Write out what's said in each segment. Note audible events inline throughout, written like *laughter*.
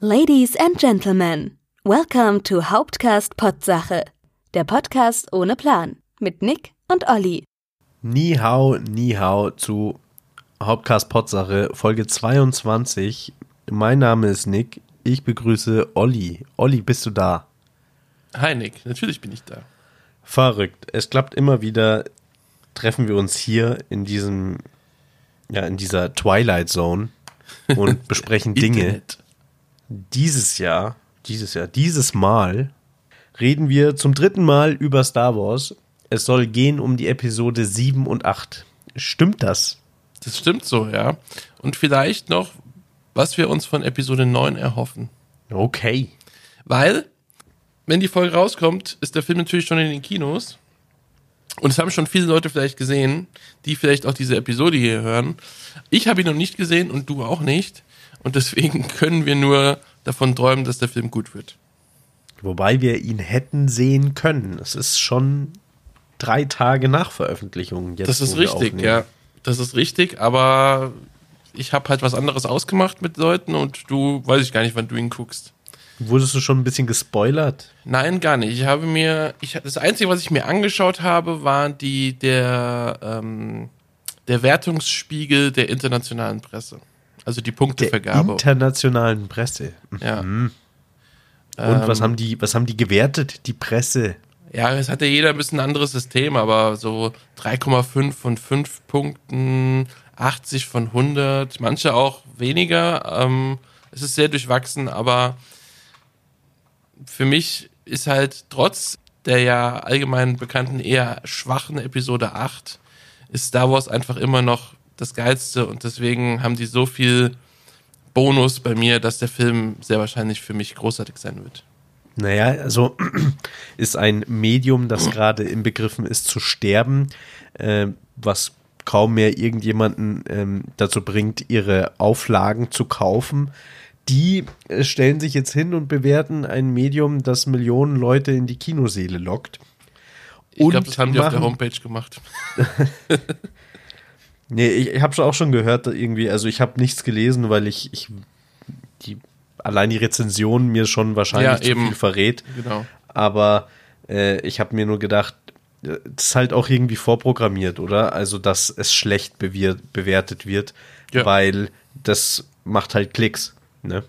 Ladies and Gentlemen, welcome to Hauptcast Potsache, der Podcast ohne Plan mit Nick und Olli. Ni hao, ni hao zu Hauptcast Potsache, Folge 22. Mein Name ist Nick, ich begrüße Olli. Olli, bist du da? Hi Nick, natürlich bin ich da. Verrückt. Es klappt immer wieder, treffen wir uns hier in diesem, ja, in dieser Twilight Zone und *laughs* besprechen Dinge. Internet. Dieses Jahr, dieses Jahr, dieses Mal reden wir zum dritten Mal über Star Wars. Es soll gehen um die Episode 7 und 8. Stimmt das? Das stimmt so, ja. Und vielleicht noch, was wir uns von Episode 9 erhoffen. Okay. Weil, wenn die Folge rauskommt, ist der Film natürlich schon in den Kinos. Und es haben schon viele Leute vielleicht gesehen, die vielleicht auch diese Episode hier hören. Ich habe ihn noch nicht gesehen und du auch nicht. Und deswegen *laughs* können wir nur davon träumen, dass der Film gut wird. Wobei wir ihn hätten sehen können. Es ist schon drei Tage nach Veröffentlichung. Jetzt, Das ist richtig, aufnehmen. ja. Das ist richtig, aber ich habe halt was anderes ausgemacht mit Leuten und du, weiß ich gar nicht, wann du ihn guckst. Wurdest du schon ein bisschen gespoilert? Nein, gar nicht. Ich habe mir, ich, das Einzige, was ich mir angeschaut habe, war die, der, ähm, der Wertungsspiegel der internationalen Presse. Also die Der Punktevergabe. internationalen Presse. ja. Und was Ähm, haben die, was haben die gewertet? Die Presse. ja, es hatte jeder ein bisschen ein anderes System, aber so 3,5 von 5 Punkten, 80 von 100, manche auch weniger. Ähm, es ist sehr durchwachsen, aber für mich ist halt trotz der ja allgemein bekannten eher schwachen Episode 8 ist Star Wars einfach immer noch das Geilste und deswegen haben die so viel Bonus bei mir, dass der Film sehr wahrscheinlich für mich großartig sein wird. Naja, also *clears throat* ist ein Medium, das *clears throat* gerade im Begriffen ist zu sterben, äh, was kaum mehr irgendjemanden ähm, dazu bringt, ihre Auflagen zu kaufen. Die äh, stellen sich jetzt hin und bewerten ein Medium, das Millionen Leute in die Kinoseele lockt. Ich glaube, das haben die auf der machen- Homepage gemacht. *laughs* *laughs* Nee, ich, ich habe auch schon gehört, irgendwie, also ich habe nichts gelesen, weil ich, ich die, allein die Rezension mir schon wahrscheinlich Ja, zu viel verrät. Genau. Aber äh, ich habe mir nur gedacht, äh, das ist halt auch irgendwie vorprogrammiert, oder? Also, dass es schlecht bewir- bewertet wird, Ja. weil das macht halt Klicks, ne?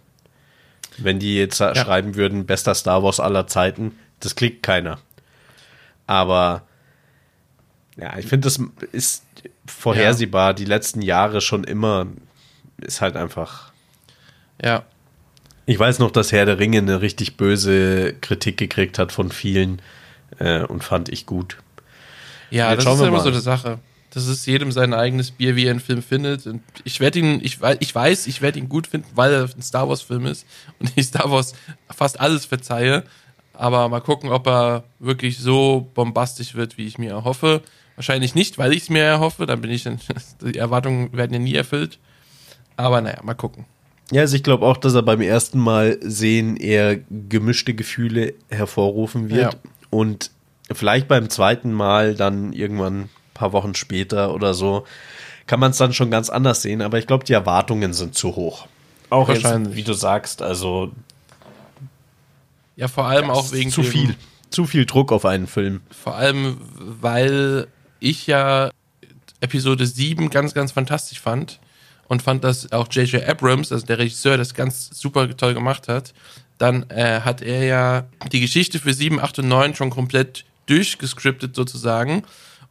Wenn die jetzt schreiben würden, bester Star Wars aller Zeiten, das klickt keiner. Aber ja, ich finde, das ist vorhersehbar. Die letzten Jahre schon immer ist halt einfach. Ja. Ich weiß noch, dass Herr der Ringe eine richtig böse Kritik gekriegt hat von vielen äh, und fand ich gut. Ja, das ist ja immer mal. so eine Sache. Das ist jedem sein eigenes Bier, wie er einen Film findet. Und ich werde ihn, ich, ich weiß, ich werde ihn gut finden, weil er ein Star Wars-Film ist und ich Star Wars fast alles verzeihe. Aber mal gucken, ob er wirklich so bombastisch wird, wie ich mir erhoffe. Wahrscheinlich nicht, weil ich es mir erhoffe. Dann bin ich, dann- *laughs* die Erwartungen werden ja nie erfüllt. Aber naja, mal gucken. Ja, also ich glaube auch, dass er beim ersten Mal sehen eher gemischte Gefühle hervorrufen wird. Ja. Und vielleicht beim zweiten Mal dann irgendwann ein paar Wochen später oder so kann man es dann schon ganz anders sehen. Aber ich glaube, die Erwartungen sind zu hoch. Auch jetzt, Wahrscheinlich. wie du sagst, also Ja, vor allem auch wegen zu viel, zu viel Druck auf einen Film. Vor allem, weil ich ja Episode 7 ganz, ganz fantastisch fand und fand, dass auch J.J. Abrams, also der Regisseur, das ganz super toll gemacht hat. Dann äh, hat er ja die Geschichte für 7, 8 und 9 schon komplett durchgescriptet sozusagen.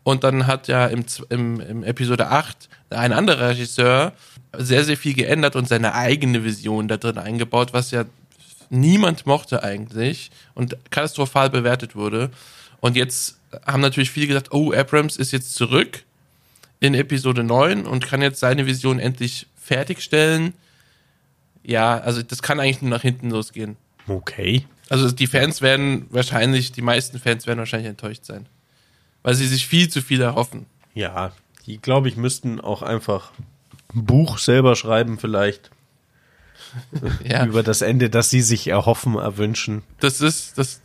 Und dann hat ja im, im, im Episode 8 ein anderer Regisseur sehr, sehr viel geändert und seine eigene Vision da drin eingebaut, was ja niemand mochte eigentlich und katastrophal bewertet wurde. Und jetzt haben natürlich viele gesagt, oh, Abrams ist jetzt zurück in Episode 9 und kann jetzt seine Vision endlich fertigstellen. Ja, also das kann eigentlich nur nach hinten losgehen. Okay. Also die Fans werden wahrscheinlich, die meisten Fans werden wahrscheinlich enttäuscht sein. Weil sie sich viel zu viel erhoffen. Ja, die, glaube ich, müssten auch einfach ein Buch selber schreiben vielleicht *laughs* Ja, über das Ende, das sie sich erhoffen, erwünschen. das ist, das,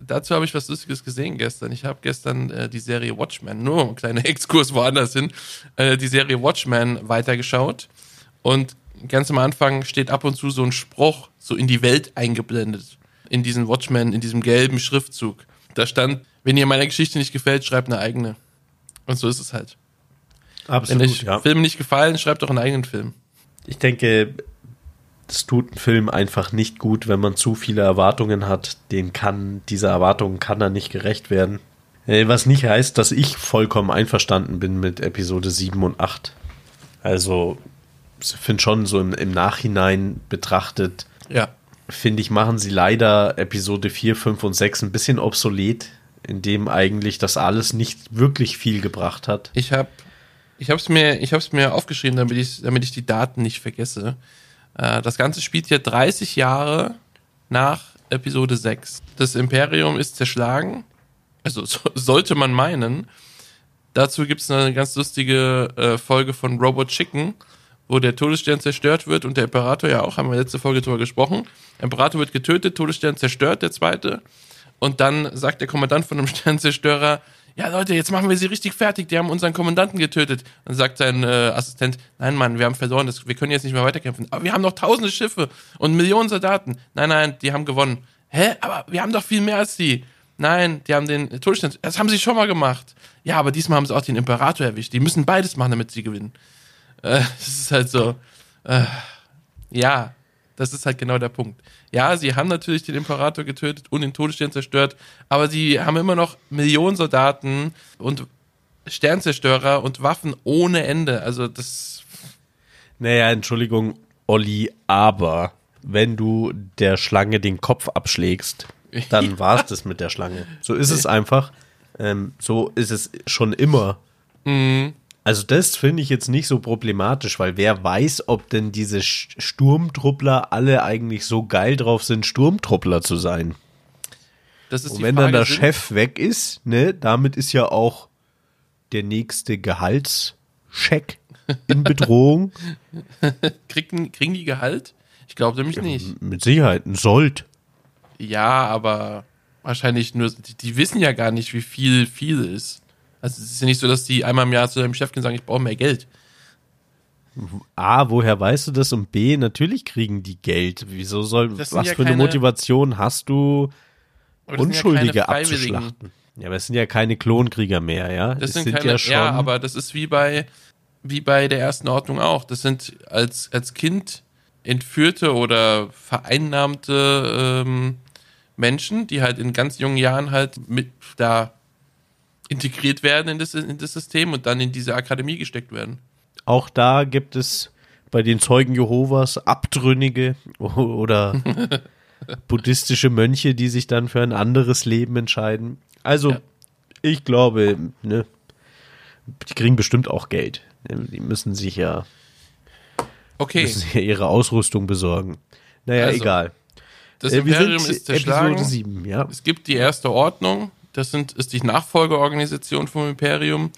dazu habe ich was Lustiges gesehen gestern. Ich habe gestern äh, die Serie Watchmen, nur ein kleiner *laughs* Exkurs woanders hin, äh, die Serie Watchmen weitergeschaut. Und ganz am Anfang steht ab und zu so ein Spruch so in die Welt eingeblendet. In diesen Watchmen, in diesem gelben Schriftzug. Da stand, wenn ihr meiner Geschichte nicht gefällt, schreibt eine eigene. Und so ist es halt. Absolut, wenn euch ja. Filme nicht gefallen, schreibt doch einen eigenen Film. Ich denke, es tut einem Film einfach nicht gut, wenn man zu viele Erwartungen hat. Den kann, dieser Erwartungen kann er nicht gerecht werden. Äh, Was nicht heißt, dass ich vollkommen einverstanden bin mit Episode 7 und 8. Also, ich finde schon so im, im Nachhinein betrachtet, Ja. finde ich, machen sie leider Episode 4, 5 und 6 ein bisschen obsolet, indem eigentlich das alles nicht wirklich viel gebracht hat. Ich habe ich hab's mir, ich hab's mir aufgeschrieben, damit ich, damit ich die Daten nicht vergesse. Äh, das Ganze spielt hier 30 Jahre nach Episode 6. Das Imperium ist zerschlagen. Also *laughs* so, sollte man meinen. Dazu gibt's eine ganz lustige äh, Folge von Robot Chicken, wo der Todesstern zerstört wird und der Imperator ja auch, haben wir letzte Folge drüber gesprochen. Imperator wird getötet, Todesstern zerstört, der zweite. Und dann sagt der Kommandant von dem *laughs* Sternzerstörer, ja Leute, jetzt machen wir sie richtig fertig, die haben unseren Kommandanten getötet. Dann sagt sein äh, Assistent, nein Mann, wir haben verloren, das, wir können jetzt nicht mehr weiterkämpfen. Aber wir haben noch tausende Schiffe und Millionen Soldaten. Nein, nein, die haben gewonnen. Hä? Aber wir haben doch viel mehr als die. Nein, die haben den Todesstern, das haben sie schon mal gemacht. Ja, aber diesmal haben sie auch den Imperator erwischt. Die müssen beides machen, damit sie gewinnen. Äh, das ist halt so, äh, ja, das ist halt genau der Punkt. Ja, sie haben natürlich den Imperator getötet und den Todesstern zerstört, aber sie haben immer noch Millionen Soldaten und Sternzerstörer und Waffen ohne Ende. Also das, Naja, Entschuldigung, Olli, aber wenn du der Schlange den Kopf abschlägst, dann *laughs* war es das mit der Schlange. So ist es einfach. Ähm, so ist es schon immer. Also das finde ich jetzt nicht so problematisch, weil wer weiß, ob denn diese Sturmtruppler alle eigentlich so geil drauf sind, Sturmtruppler zu sein. das ist Und wenn Frage. dann der sind- Chef weg ist, ne, damit ist ja auch der nächste Gehaltscheck in *laughs* Bedrohung. kriegen, kriegen die Gehalt? Ich glaube nämlich nicht. Mit Sicherheit ein Sold. Ja, aber wahrscheinlich nur, die, die wissen ja gar nicht, wie viel viel ist. Also es ist ja nicht so, dass die einmal im Jahr zu deinem Chef gehen und sagen, ich brauche mehr Geld. A, woher weißt du das? Und B, natürlich kriegen die Geld. Wieso soll, was ja für eine keine- Motivation hast du, ja Unschuldige Freiwilligen. abzuschlachten? Ja, aber es sind ja keine Klonkrieger mehr, ja? Das es sind, sind keine, ja schon. ja, aber das ist wie bei, wie bei der ersten Ordnung auch. Das sind als, als Kind entführte oder vereinnahmte ähm, Menschen, die halt in ganz jungen Jahren halt mit da integriert werden in das, in das System und dann in diese Akademie gesteckt werden. Auch da gibt es bei den Zeugen Jehovas Abtrünnige *laughs* oder *laughs* buddhistische Mönche, die sich dann für ein anderes Leben entscheiden. Also, Ja. ich glaube, ne, die kriegen bestimmt auch Geld. Die müssen sich ja, Okay, müssen ja ihre Ausrüstung besorgen. Naja, Also, egal. das Äh, Imperium ist zerschlagen. Episode 7, ja. Es gibt die erste Ordnung, das sind, ist die Nachfolgeorganisation vom Imperium,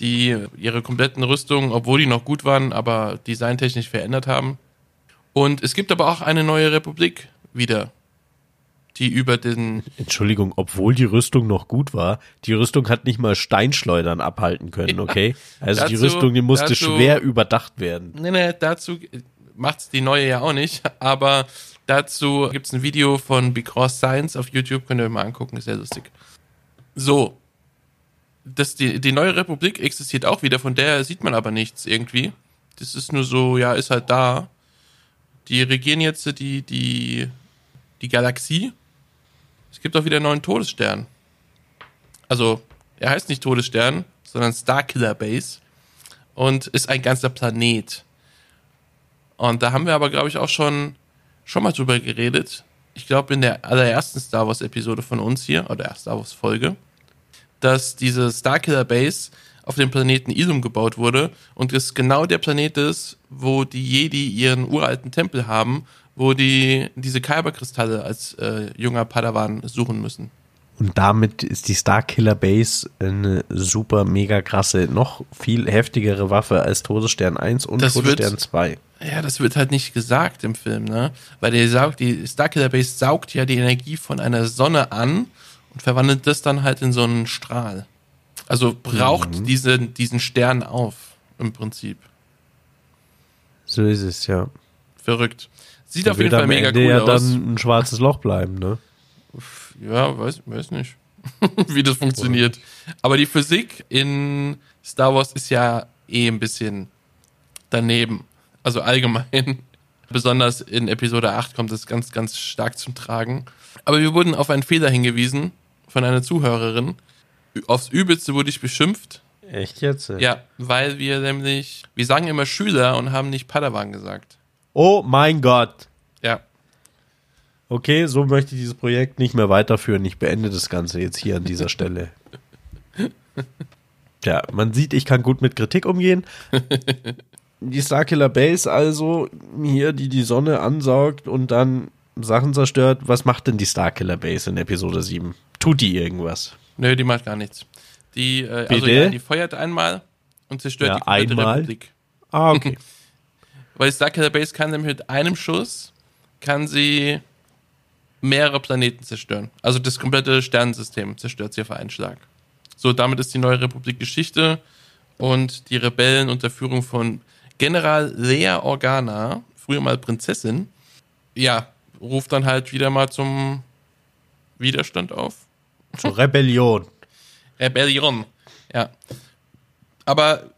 die ihre kompletten Rüstungen, obwohl die noch gut waren, aber designtechnisch verändert haben. Und es gibt aber auch eine neue Republik wieder, die über den, Entschuldigung, obwohl die Rüstung noch gut war, die Rüstung hat nicht mal Steinschleudern abhalten können, okay? Also die Dazu- Rüstung, die musste dazu- schwer überdacht werden. nee, nee, dazu macht's die neue ja auch nicht, aber dazu gibt's ein Video von Because Science auf YouTube, könnt ihr euch mal angucken, ist sehr lustig. So. Das, die, die neue Republik existiert auch wieder, von der sieht man aber nichts irgendwie. Das ist nur so, ja, ist halt da. Die regieren jetzt die, die, die Galaxie. Es gibt auch wieder einen neuen Todesstern. Also, er heißt nicht Todesstern, sondern Starkiller Base. Und ist ein ganzer Planet. Und da haben wir aber, glaube ich, auch schon, schon mal drüber geredet. Ich glaube, in der allerersten Star Wars-Episode von uns hier, oder Star Wars-Folge, dass diese Starkiller Base auf dem Planeten Ilum gebaut wurde und es genau der Planet ist, wo die Jedi ihren uralten Tempel haben, wo die diese Kyberkristalle als äh, junger Padawan suchen müssen. Und damit ist die Starkiller Base eine super mega krasse, noch viel heftigere Waffe als Todesstern 1 und Das wird- Todesstern 2. Ja, das wird halt nicht gesagt im Film, ne? Weil der saugt, die Starkiller Base saugt ja die Energie von einer Sonne an und verwandelt das dann halt in so einen Strahl. Also braucht diese, diesen Stern auf, im Prinzip. So ist es, ja. Verrückt. Sieht Der auf jeden wird Fall mega Ende cool ja aus. dann ein schwarzes Loch bleiben, ne? Ja, weiß, weiß nicht, *laughs* wie das funktioniert. Aber die Physik in Star Wars ist ja eh ein bisschen daneben. Also allgemein. *laughs* Besonders in Episode 8 kommt es ganz, ganz stark zum Tragen. Aber wir wurden auf einen Fehler hingewiesen von einer Zuhörerin. Aufs Übelste wurde ich beschimpft. Echt jetzt? Ja, weil wir nämlich, wir sagen immer Schüler und haben nicht Padawan gesagt. Oh mein Gott. Ja, Okay, so möchte ich dieses Projekt nicht mehr weiterführen. Ich beende das Ganze jetzt hier an dieser Stelle. *laughs* Tja, man sieht, ich kann gut mit Kritik umgehen. Die Starkiller Base also, hier, die die Sonne ansaugt und dann Sachen zerstört. Was macht denn die Starkiller Base in Episode 7? Tut die irgendwas? nö, die macht gar nichts. Die, äh, also ja, die feuert einmal und zerstört Ja, die komplette einmal? Republik. Ah, okay. *laughs* Weil Starkiller Base kann nämlich mit einem Schuss, kann sie mehrere Planeten zerstören. Also das komplette Sternensystem zerstört sie auf einen Schlag. So, damit ist die neue Republik Geschichte und die Rebellen unter Führung von General Lea Organa, früher mal Prinzessin, ja, ruft dann halt wieder mal zum Widerstand auf. Zur Rebellion. Rebellion. Ja. Aber äh,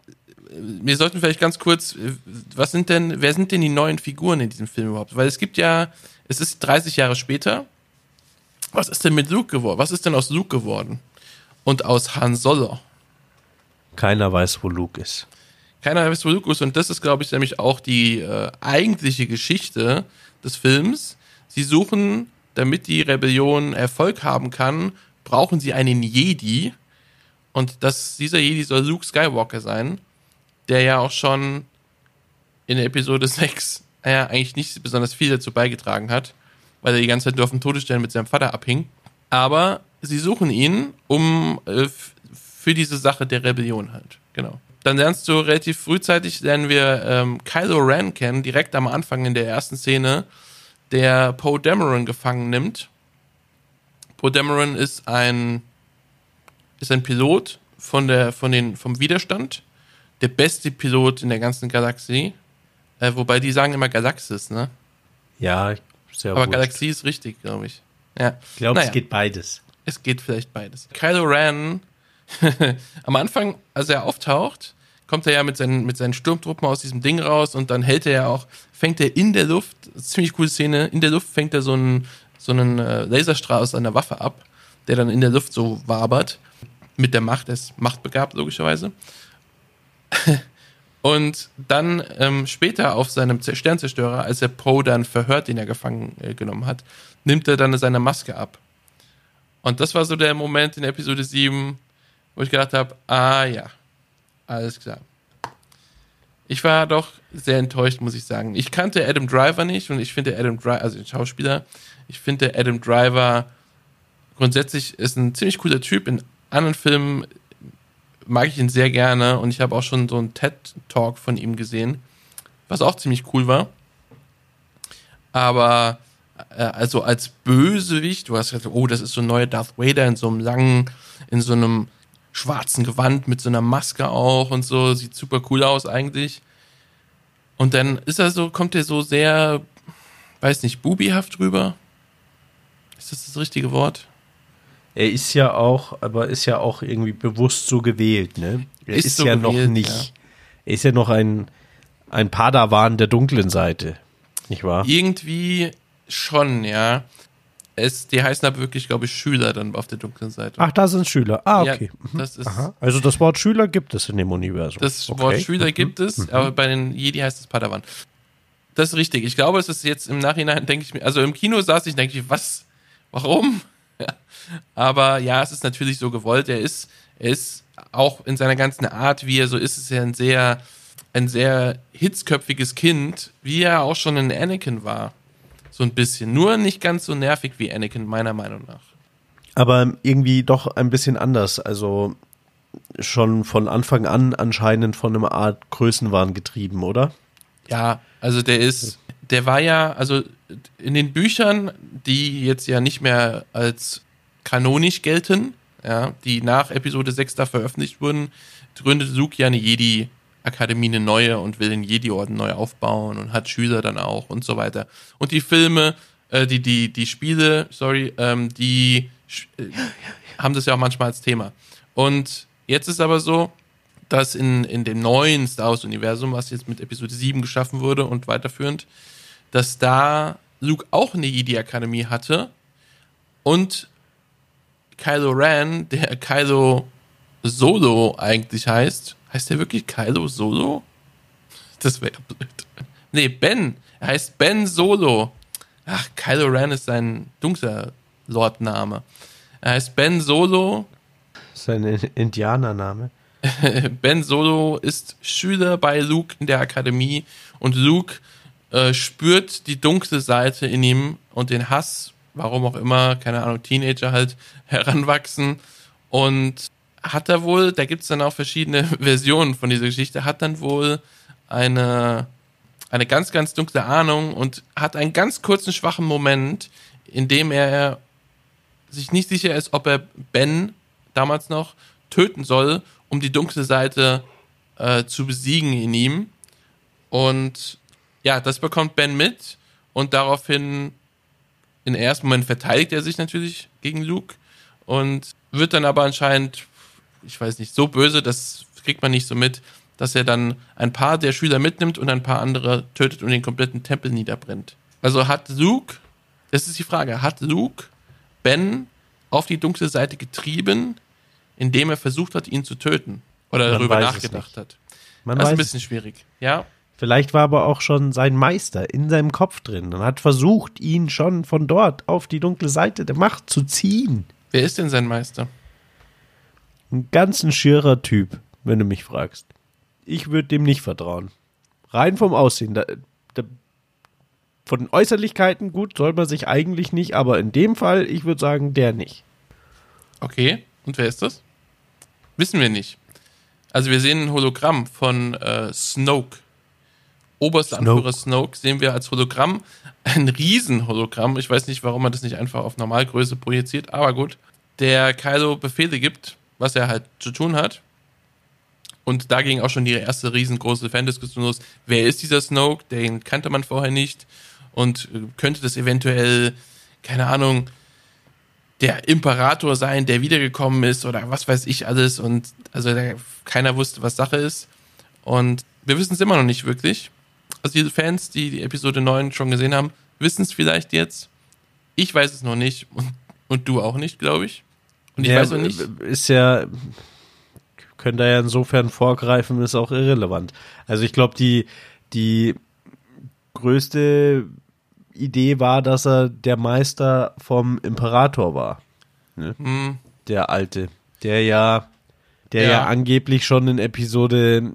wir sollten vielleicht ganz kurz, äh, was sind denn, wer sind denn die neuen Figuren in diesem Film überhaupt? Weil es gibt ja, es ist 30 Jahre später. Was ist denn mit Luke geworden? Was ist denn aus Luke geworden? Und aus Han Solo? Keiner weiß, wo Luke ist. Keiner weiß, wo Luke ist. Und das ist, glaube ich, nämlich auch die äh, eigentliche Geschichte des Films. Sie suchen, damit die Rebellion Erfolg haben kann, brauchen sie einen Jedi. Und das, dieser Jedi soll Luke Skywalker sein, der ja auch schon in Episode *laughs* 6 ja, eigentlich nicht besonders viel dazu beigetragen hat, weil er die ganze Zeit nur auf dem Todesstern mit seinem Vater abhing. Aber sie suchen ihn, um äh, für diese Sache der Rebellion halt. Genau. Dann lernst du relativ frühzeitig, lernen wir ähm, Kylo Ren kennen, direkt am Anfang in der ersten Szene, der Poe Dameron gefangen nimmt. Poe Dameron ist ein, ist ein Pilot von der, von den, vom Widerstand. Der beste Pilot in der ganzen Galaxie. Äh, wobei die sagen immer Galaxis, ne? Ja, sehr Aber. Galaxie ist richtig, glaube ich. Ja. Ich glaube, Naja. es geht beides. Es geht vielleicht beides. Kylo Ren, *laughs* am Anfang, als er auftaucht, kommt er ja mit seinen, mit seinen Sturmtruppen aus diesem Ding raus und dann hält er ja auch, fängt er in der Luft, ziemlich coole Szene, in der Luft fängt er so einen, so einen äh, Laserstrahl aus seiner Waffe ab, der dann in der Luft so wabert. Mit der Macht, er ist machtbegabt, logischerweise. *laughs* Und dann ähm, später auf seinem Sternzerstörer, als er Poe dann verhört, den er gefangen äh, genommen hat, nimmt er dann seine Maske ab. Und das war so der Moment in Episode 7, wo ich gedacht habe, ah ja, alles klar. Ich war doch sehr enttäuscht, muss ich sagen. Ich kannte Adam Driver nicht und ich finde Adam Driver, also den Schauspieler, ich finde Adam Driver grundsätzlich ist ein ziemlich cooler Typ. In anderen Filmen mag ich ihn sehr gerne und ich habe auch schon so einen TED-Talk von ihm gesehen, was auch ziemlich cool war. Aber äh, also als Bösewicht, du hast gesagt, oh, das ist so ein neuer Darth Vader in so einem langen, in so einem schwarzen Gewand mit so einer Maske auch und so, sieht super cool aus eigentlich. Und dann ist er so, kommt er so sehr, weiß nicht, bubihaft rüber. Ist das das richtige Wort? Er ist ja auch, aber ist ja auch irgendwie bewusst so gewählt, ne? Er Ist ist, so ja noch gewählt, nicht. ja. Er ist ja noch ein, ein Padawan der dunklen Seite. Nicht wahr? Irgendwie schon, ja. Es, die heißen aber wirklich, glaube ich, Schüler dann auf der dunklen Seite. Ach, da sind Schüler. Ah, Ja, okay. das ist, Aha. Also das Wort Schüler gibt es in dem Universum. das okay. Wort Schüler Mhm. gibt es, aber bei den Jedi heißt es Padawan. Das ist richtig. Ich glaube, es ist jetzt im Nachhinein, denke ich mir, also im Kino saß ich, denke ich, was? Warum? Aber ja, es ist natürlich so gewollt. Er ist, er ist auch in seiner ganzen Art, wie er so ist, ist er ein sehr, ein sehr hitzköpfiges Kind, wie er auch schon in Anakin war. So ein bisschen. Nur nicht ganz so nervig wie Anakin, meiner Meinung nach. Aber irgendwie doch ein bisschen anders. Also schon von Anfang an anscheinend von einer Art Größenwahn getrieben, oder? Ja, also der ist, der war ja, also in den Büchern, die jetzt ja nicht mehr als kanonisch gelten, ja, die nach Episode 6 da veröffentlicht wurden, gründet Luke ja eine Akademie eine neue und will den Jedi-Orden neu aufbauen und hat Schüler dann auch und so weiter. Und die Filme, äh, die, die, die Spiele, sorry, ähm, die äh, haben das ja auch manchmal als Thema. Und jetzt ist aber so, dass in, in dem neuen Star Wars-Universum, was jetzt mit Episode 7 geschaffen wurde und weiterführend, dass da Luke auch eine Jedi-Akademie hatte und Kylo Ren, der Kylo Solo eigentlich heißt. Heißt der wirklich Kylo Solo? Das wäre blöd. Nee, Ben. Er heißt Ben Solo. Ach, Kylo Ren ist sein dunkler Lordname. Er heißt Ben Solo. Sein Indianername. *laughs* ben Solo ist Schüler bei Luke in der Akademie und Luke äh, spürt die dunkle Seite in ihm und den Hass, warum auch immer, keine Ahnung, Teenager halt *laughs* heranwachsen und hat er wohl, da gibt es dann auch verschiedene *laughs* Versionen von dieser Geschichte, hat dann wohl eine, eine ganz, ganz dunkle Ahnung und hat einen ganz kurzen, schwachen Moment, in dem er sich nicht sicher ist, ob er Ben damals noch töten soll, um die dunkle Seite äh, zu besiegen in ihm. Und ja, das bekommt Ben mit und daraufhin im ersten Moment verteidigt er sich natürlich gegen Luke und wird dann aber anscheinend ich weiß nicht, so böse, das kriegt man nicht so mit, dass er dann ein paar der Schüler mitnimmt und ein paar andere tötet und den kompletten Tempel niederbrennt. Also hat Luke, das ist die Frage, hat Luke Ben auf die dunkle Seite getrieben, indem er versucht hat, ihn zu töten? Oder man darüber nachgedacht hat? Man das ist ein bisschen schwierig, ja. Vielleicht war aber auch schon sein Meister in seinem Kopf drin und hat versucht, ihn schon von dort auf die dunkle Seite der Macht zu ziehen. Wer ist denn sein Meister? Ein ganz ein schierer Typ, wenn du mich fragst. Ich würde dem nicht vertrauen. Rein vom Aussehen. Da, da, von den Äußerlichkeiten gut soll man sich eigentlich nicht, aber in dem Fall, ich würde sagen, der nicht. Okay, und wer ist das? Wissen wir nicht. Also wir sehen ein Hologramm von äh, Snoke. Oberster Snoke. Anführer Snoke sehen wir als Hologramm. Ein Riesenhologramm. Ich weiß nicht, warum man das nicht einfach auf Normalgröße projiziert, aber gut. Der Kylo Befehle gibt was er halt zu tun hat. Und da ging auch schon die erste riesengroße Fan-Diskussion los. Wer ist dieser Snoke? Den kannte man vorher nicht. Und äh, könnte das eventuell, keine Ahnung, der Imperator sein, der wiedergekommen ist oder was weiß ich alles. Und also der, keiner wusste, was Sache ist. Und wir wissen es immer noch nicht wirklich. Also die Fans, die die Episode 9 schon gesehen haben, wissen es vielleicht jetzt. Ich weiß es noch nicht und, und du auch nicht, glaube ich. Und ich ja, weiß auch nicht. Ist ja, können da ja insofern vorgreifen, ist auch irrelevant. Also ich glaube, die, die größte Idee war, dass er der Meister vom Imperator war. Ne? Hm. Der alte. Der ja, der ja. ja angeblich schon in Episode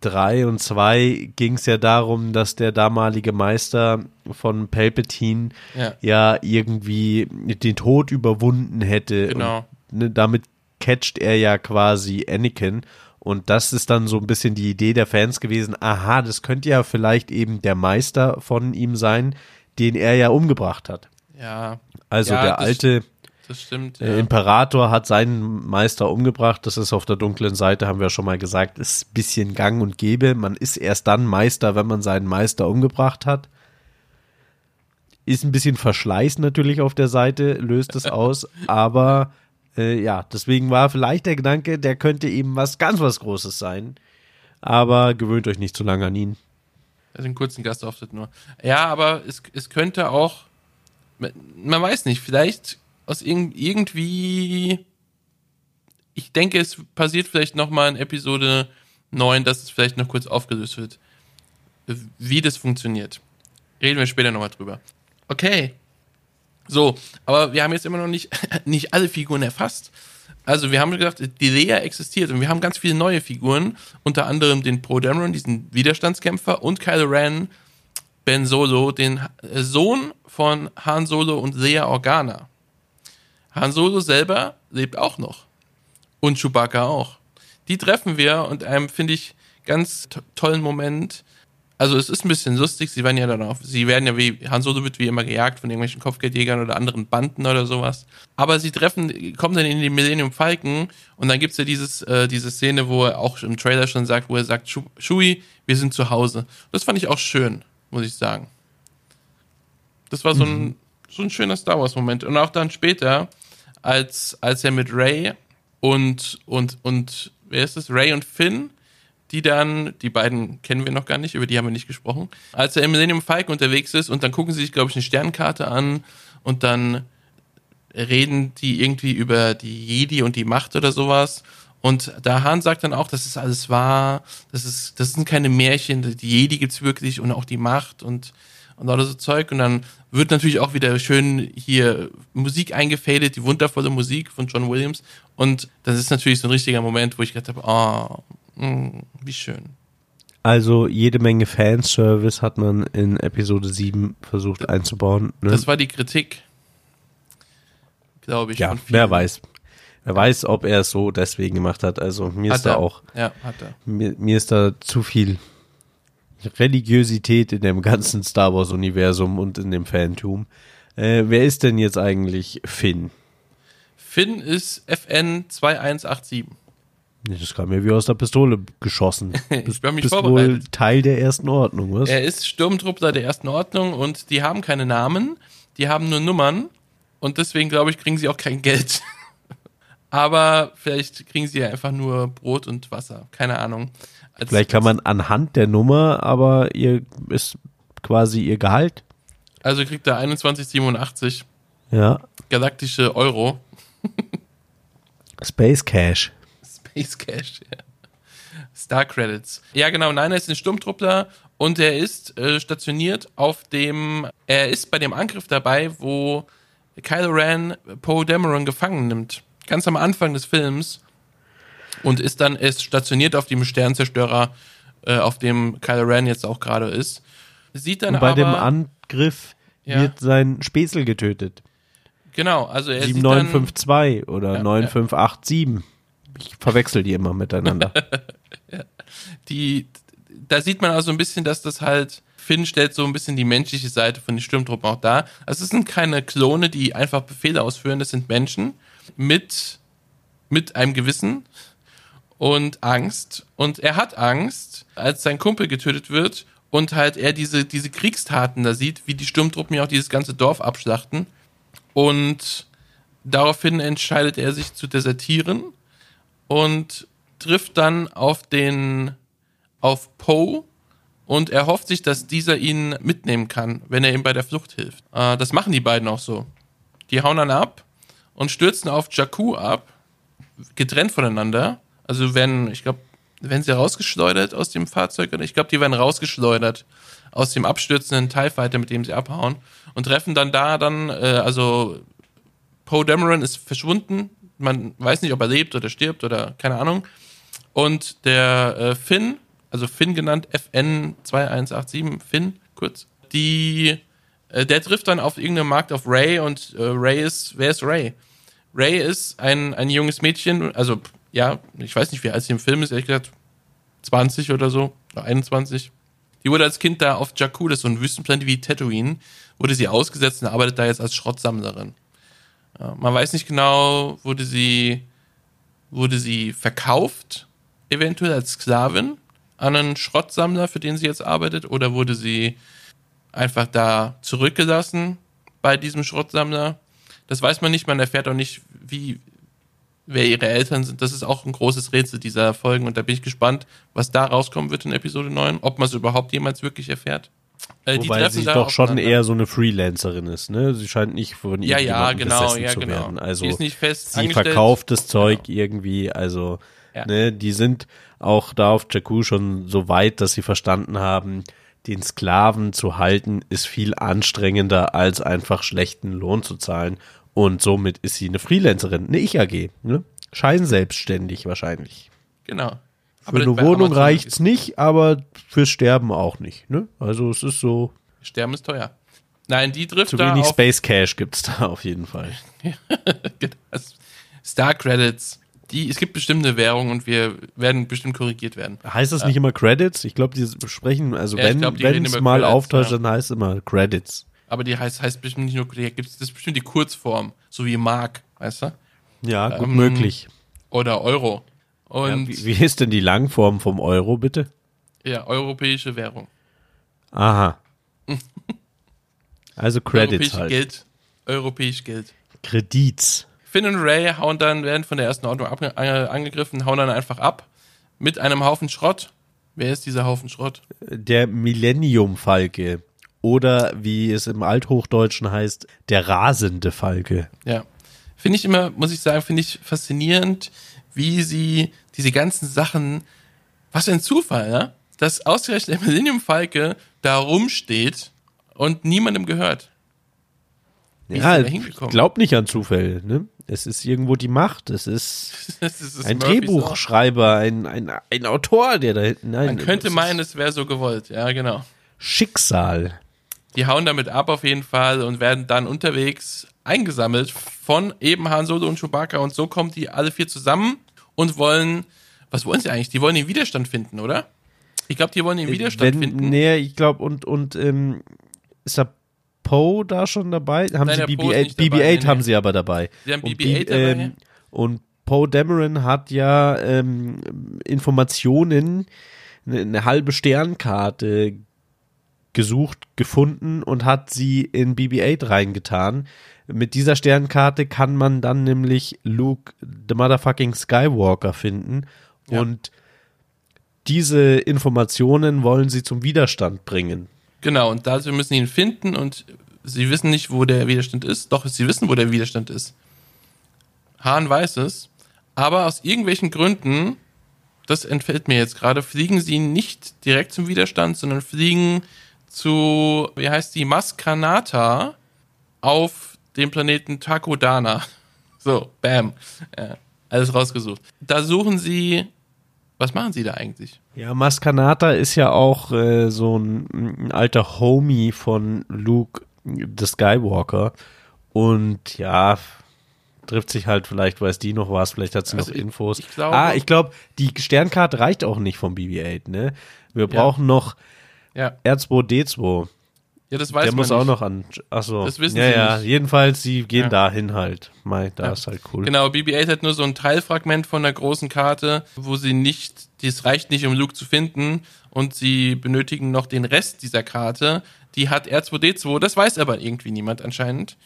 3 äh, und 2 ging es ja darum, dass der damalige Meister von Palpatine ja, ja irgendwie den Tod überwunden hätte. Genau. Und, ne, damit catcht er ja quasi Anakin. Und das ist dann so ein bisschen die Idee der Fans gewesen. Aha, das könnte ja vielleicht eben der Meister von ihm sein, den er ja umgebracht hat. Ja. Also ja, der alte das stimmt. Der Imperator hat seinen Meister umgebracht. Das ist auf der dunklen Seite, haben wir schon mal gesagt, ist ein bisschen gang und gäbe. Man ist erst dann Meister, wenn man seinen Meister umgebracht hat. Ist ein bisschen Verschleiß natürlich auf der Seite, löst es aus, *laughs* aber äh, ja, deswegen war vielleicht der Gedanke, der könnte eben was ganz was Großes sein. Aber gewöhnt euch nicht zu lange an ihn. Also einen kurzen Gastauftritt nur. Ja, aber es, es könnte auch, man weiß nicht, vielleicht aus irg irgendwie, ich denke, es passiert vielleicht nochmal in Episode 9, dass es vielleicht noch kurz aufgelöst wird, wie das funktioniert. Reden wir später nochmal drüber. Okay. So, aber wir haben jetzt immer noch nicht, *laughs* nicht alle Figuren erfasst. Also wir haben gesagt, die Lea existiert und wir haben ganz viele neue Figuren, unter anderem den Pro Dameron, diesen Widerstandskämpfer und Kylo Ren, Ben Solo, den Sohn von Han Solo und Lea Organa. Han Solo selber lebt auch noch. Und Chewbacca auch. Die treffen wir und einem, finde ich, ganz tollen Moment also es ist ein bisschen lustig, sie werden ja dann auch, sie werden ja wie, Han Solo wird wie immer gejagt von irgendwelchen Kopfgeldjägern oder anderen Banden oder sowas. Aber sie treffen, kommen dann in den Millennium Falcon und dann gibt's ja dieses, äh, diese Szene, wo er auch im Trailer schon sagt, wo er sagt, Shui, wir sind zu Hause. Das fand ich auch schön, muss ich sagen. Das war so ein, mhm. so ein schöner Star Wars Moment. Und auch dann später, als, als er mit Ray und, und, und, wer ist das? Ray und Finn die dann, die beiden kennen wir noch gar nicht, über die haben wir nicht gesprochen, als er im Millennium Falcon unterwegs ist und dann gucken sie sich, glaube ich, eine Sternkarte an und dann reden die irgendwie über die Jedi und die Macht oder sowas. Und da Han sagt dann auch, das ist alles wahr, das ist, das sind keine Märchen, die Jedi gibt's wirklich und auch die Macht und, und all so Zeug. Und dann wird natürlich auch wieder schön hier Musik eingefadet, die wundervolle Musik von John Williams. Und das ist natürlich so ein richtiger Moment, wo ich gedacht habe, oh, Mm, wie schön. Also jede Menge Fanservice hat man in Episode 7 versucht einzubauen. Ne? Das war die Kritik, glaube ich. Ja, wer weiß. Wer weiß, ob er es so deswegen gemacht hat. Also mir hat ist er. da auch. Ja, hat er. Mir, mir ist da zu viel Religiosität in dem ganzen Star Wars Universum und in dem Fantum. Äh, wer ist denn jetzt eigentlich Finn? Finn ist FN 2187. Das kam mir wie aus der Pistole geschossen. *laughs* ich bin mich bist vorbereitet. wohl Teil der ersten Ordnung, was? Er ist Sturmtruppler der ersten Ordnung und die haben keine Namen, die haben nur Nummern und deswegen glaube ich, kriegen sie auch kein Geld. *laughs* Aber vielleicht kriegen sie ja einfach nur Brot und Wasser, keine Ahnung. Als, vielleicht kann man anhand der Nummer, aber ihr ist quasi ihr Gehalt. Also kriegt er 2187. Ja. Galaktische Euro. *laughs* Space Cash. Space Cash, ja. Star Credits. Ja, genau. Nein, er ist ein Sturmtruppler und er ist äh, stationiert auf dem. Er ist bei dem Angriff dabei, wo Kylo Ren Poe Dameron gefangen nimmt. Ganz am Anfang des Films. Und ist dann ist stationiert auf dem Sternzerstörer, äh, auf dem Kylo Ren jetzt auch gerade ist. Sieht dann und bei aber, dem Angriff ja. wird sein Späßel getötet. Genau, also er 7952 oder ja, 9587. Ich verwechsel die immer miteinander. *laughs* Die, da sieht man also ein bisschen, dass das halt, Finn stellt so ein bisschen die menschliche Seite von den Sturmtruppen auch dar. Also es sind keine Klone, die einfach Befehle ausführen, das sind Menschen mit, mit einem Gewissen und Angst. Und er hat Angst, als sein Kumpel getötet wird und halt er diese, diese Kriegstaten da sieht, wie die Sturmtruppen ja auch dieses ganze Dorf abschlachten. Und daraufhin entscheidet er sich zu desertieren und trifft dann auf den, auf Poe und er hofft sich, dass dieser ihn mitnehmen kann, wenn er ihm bei der Flucht hilft. Äh, das machen die beiden auch so. Die hauen dann ab und stürzen auf Jakku ab, getrennt voneinander. Also werden, ich glaube, werden sie rausgeschleudert aus dem Fahrzeug ich glaube, die werden rausgeschleudert aus dem abstürzenden TIE mit dem sie abhauen und treffen dann da dann, äh, also Poe Dameron ist verschwunden, man weiß nicht, ob er lebt oder stirbt oder keine Ahnung. Und der äh, Finn, also Finn genannt, FN2187, Finn, kurz, die, äh, der trifft dann auf irgendeinem Markt auf Ray und äh, Ray ist, wer ist Ray? Ray ist ein, ein junges Mädchen, also ja, ich weiß nicht, wie alt sie im Film ist, ehrlich gesagt, 20 oder so, oder 21. Die wurde als Kind da auf Jakku, das ist so ein Wüstenplanet wie Tatooine, wurde sie ausgesetzt und arbeitet da jetzt als Schrottsammlerin. Man weiß nicht genau, wurde sie, wurde sie verkauft, eventuell als Sklavin an einen Schrottsammler, für den sie jetzt arbeitet, oder wurde sie einfach da zurückgelassen bei diesem Schrottsammler? Das weiß man nicht, man erfährt auch nicht, wie, wer ihre Eltern sind. Das ist auch ein großes Rätsel dieser Folgen und da bin ich gespannt, was da rauskommen wird in Episode 9, ob man es überhaupt jemals wirklich erfährt. Äh, Wobei sie doch schon eher so eine Freelancerin ist, ne? Sie scheint nicht von ja, ja, genau, ja, zu genau. werden. Also sie ist nicht fest sie verkauft das Zeug genau. irgendwie, also ja. ne, die sind auch da auf Jakku schon so weit, dass sie verstanden haben, den Sklaven zu halten ist viel anstrengender als einfach schlechten Lohn zu zahlen und somit ist sie eine Freelancerin, eine Ich-AG, ne? Scheinselbstständig wahrscheinlich. Genau. Für eine Wohnung reicht's nicht, aber fürs Sterben auch nicht. Ne? Also es ist so. Sterben ist teuer. Nein, die trifft Zu da wenig Space Cash gibt's da auf jeden Fall. *laughs* Star Credits. die, es gibt bestimmte Währungen und wir werden bestimmt korrigiert werden. Heißt das nicht immer Credits? Ich glaube, die sprechen, also Ja, wenn glaub, es mal auftaucht, ja. dann heißt es immer Credits. Aber die heißt, heißt bestimmt nicht nur, da gibt's, das ist bestimmt die Kurzform, so wie Mark, weißt du? Ja, gut Ähm, möglich. Oder Euro. Ja, Und wie, wie ist denn die Langform vom Euro, bitte? ja, europäische Währung. Aha. *laughs* Also Credits europäisch halt. Geld. Europäisch Geld. Kredits. Finn und Ray hauen dann, werden von der ersten Ordnung angegriffen, hauen dann einfach ab. Mit einem Haufen Schrott. Wer ist dieser Haufen Schrott? Der Millennium-Falke. Oder wie es im Althochdeutschen heißt, der rasende Falke. Ja. Finde ich immer, muss ich sagen, finde ich faszinierend, wie sie diese ganzen Sachen, was für ein Zufall, ne? Dass ausgerechnet der Millennium Falke da rumsteht und niemandem gehört. Wie ja, glaub nicht an Zufälle, ne? Es ist irgendwo die Macht. Es ist *laughs* Das ist ein Murphy's. Drehbuchschreiber, ein, ein, ein Autor, der da hinten. Nein, Man könnte es meinen, es wäre so gewollt. Ja, genau. Schicksal. Die hauen damit ab auf jeden Fall und werden dann unterwegs eingesammelt von eben Han Solo und Chewbacca und so kommen die alle vier zusammen und wollen, was wollen sie eigentlich? Die wollen den Widerstand finden, oder? Ich glaube, die wollen den Widerstand Wenn, finden. Nee, ich glaube, und, und ähm, ist da Poe da schon dabei? Haben Nein, sie der Poe ist BB-8? nicht dabei, BB-8 nee, haben nee. sie aber dabei. Sie haben Und BB-8 B- dabei, ähm, und Poe Dameron hat ja ähm, Informationen, eine, eine halbe Sternkarte gesucht, gefunden und hat sie in BB-8 reingetan. Mit dieser Sternkarte kann man dann nämlich Luke, the motherfucking Skywalker, finden. Ja. Und diese Informationen wollen sie zum Widerstand bringen. Genau, und dazu müssen sie ihn finden und sie wissen nicht, wo der Widerstand ist. Doch, sie wissen, wo der Widerstand ist. Hahn weiß es, aber aus irgendwelchen Gründen, das entfällt mir jetzt gerade, fliegen sie nicht direkt zum Widerstand, sondern fliegen zu, wie heißt die, Maskanata auf dem Planeten Takodana. *laughs* So, bam. Ja, alles rausgesucht. Da suchen sie, was machen sie da eigentlich? Ja, Maskanata ist ja auch äh, so ein, ein alter Homie von Luke, the Skywalker. Und ja, trifft sich halt, vielleicht weiß die noch was, vielleicht hat sie Also noch ich- Infos. ich glaube- ah, ich glaube, die Sternkarte reicht auch nicht vom BB-8, ne? Wir brauchen noch Ja, R2D2. ja das weiß Der man muss nicht. auch noch an. Achso. Das wissen ja, sie ja, nicht. jedenfalls, sie gehen Ja. dahin halt. Mai, da Ja. ist halt cool. Genau, BB-8 hat nur so ein Teilfragment von der großen Karte, wo sie nicht, das reicht nicht, um Luke zu finden und sie benötigen noch den Rest dieser Karte. Die hat R2D2, das weiß aber irgendwie niemand anscheinend.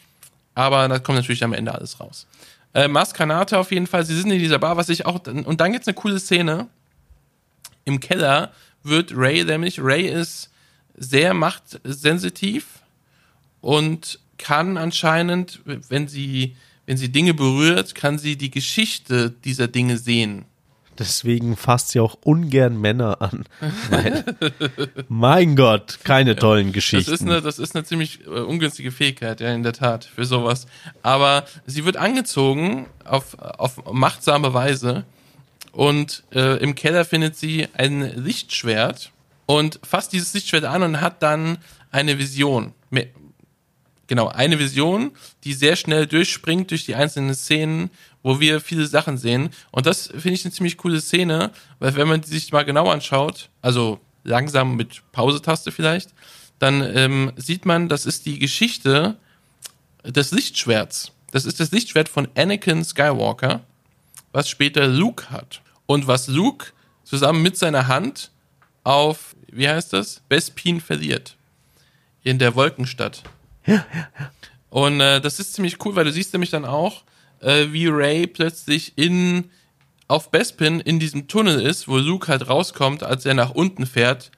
Aber da kommt natürlich am Ende alles raus. Äh, Maskanata auf jeden Fall, sie sind in dieser Bar, was ich auch, und dann gibt's eine coole Szene. Im Keller wird Ray nämlich, Ray ist sehr machtsensitiv und kann anscheinend, wenn sie, wenn sie Dinge berührt, kann sie die Geschichte dieser Dinge sehen. Deswegen fasst sie auch ungern Männer an. *laughs* Mein Gott, keine tollen Das Geschichten. ist eine, das ist eine ziemlich äh, ungünstige Fähigkeit, ja, in der Tat, für sowas. Aber sie wird angezogen auf, auf machtsame Weise und äh, im Keller findet sie ein Lichtschwert und fasst dieses Lichtschwert an und hat dann eine Vision. Genau, eine Vision, die sehr schnell durchspringt durch die einzelnen Szenen, wo wir viele Sachen sehen. Und das finde ich eine ziemlich coole Szene, weil wenn man die sich mal genau anschaut, also langsam mit Pausetaste vielleicht, dann ähm, sieht man, das ist die Geschichte des Lichtschwerts. Das ist das Lichtschwert von Anakin Skywalker, was später Luke hat. Und was Luke zusammen mit seiner Hand auf, wie heißt das? Bespin verliert. In der Wolkenstadt. Und äh, das ist ziemlich cool, weil du siehst nämlich dann auch, äh, wie Ray plötzlich in auf Bespin in diesem Tunnel ist, wo Luke halt rauskommt, als er nach unten fährt,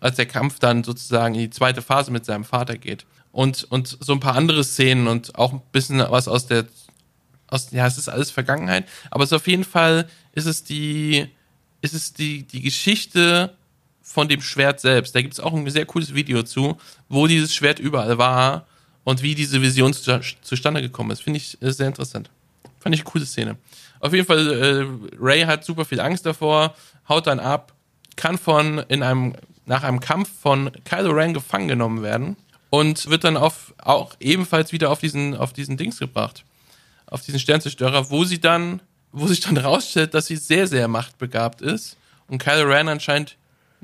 als der Kampf dann sozusagen in die zweite Phase mit seinem Vater geht. Und, und so ein paar andere Szenen und auch ein bisschen was aus der, aus, ja, es ist alles Vergangenheit, aber es ist auf jeden Fall, ist es die, ist es die, die Geschichte von dem Schwert selbst. Da gibt es auch ein sehr cooles Video zu, wo dieses Schwert überall war und wie diese Vision zu, zustande gekommen ist. Finde ich äh, sehr interessant. Fand ich eine coole Szene. Auf jeden Fall, äh, Ray hat super viel Angst davor, haut dann ab, kann von in einem, nach einem Kampf von Kylo Ren gefangen genommen werden und wird dann auf, auch ebenfalls wieder auf diesen, auf diesen Dings gebracht. Auf diesen Sternzerstörer, wo sie dann wo sich dann *laughs* rausstellt, dass sie sehr, sehr machtbegabt ist und Kylo Ren anscheinend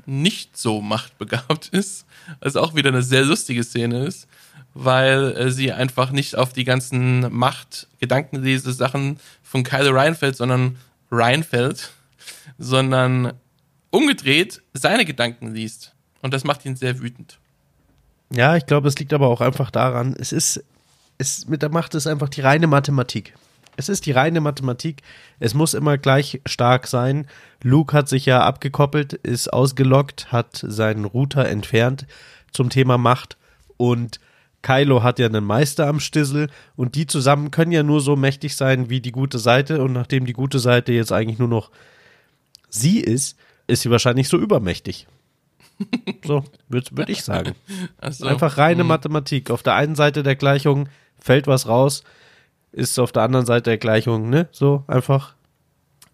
nicht so machtbegabt *laughs* ist. Was auch wieder eine sehr lustige Szene ist, weil äh, sie einfach nicht auf die ganzen Macht-Gedankenlese-Sachen von Kylo Reinfeld, sondern Reinfeld, *laughs* sondern umgedreht seine Gedanken liest. Und das macht ihn sehr wütend. Ja, ich glaube, es liegt aber auch einfach daran, es ist, es mit der Macht ist einfach die reine Mathematik. Es ist die reine Mathematik. Es muss immer gleich stark sein. Luke hat sich ja abgekoppelt, ist ausgelockt, hat seinen Router entfernt zum Thema Macht und Kylo hat ja einen Meister am Stissel und die zusammen können ja nur so mächtig sein wie die gute Seite und nachdem die gute Seite jetzt eigentlich nur noch sie ist, ist sie wahrscheinlich so übermächtig. So, würde würd ich sagen. Also, Einfach reine mh, Mathematik. Auf der einen Seite der Gleichung fällt was raus, ist auf der anderen Seite der Gleichung, ne? So einfach.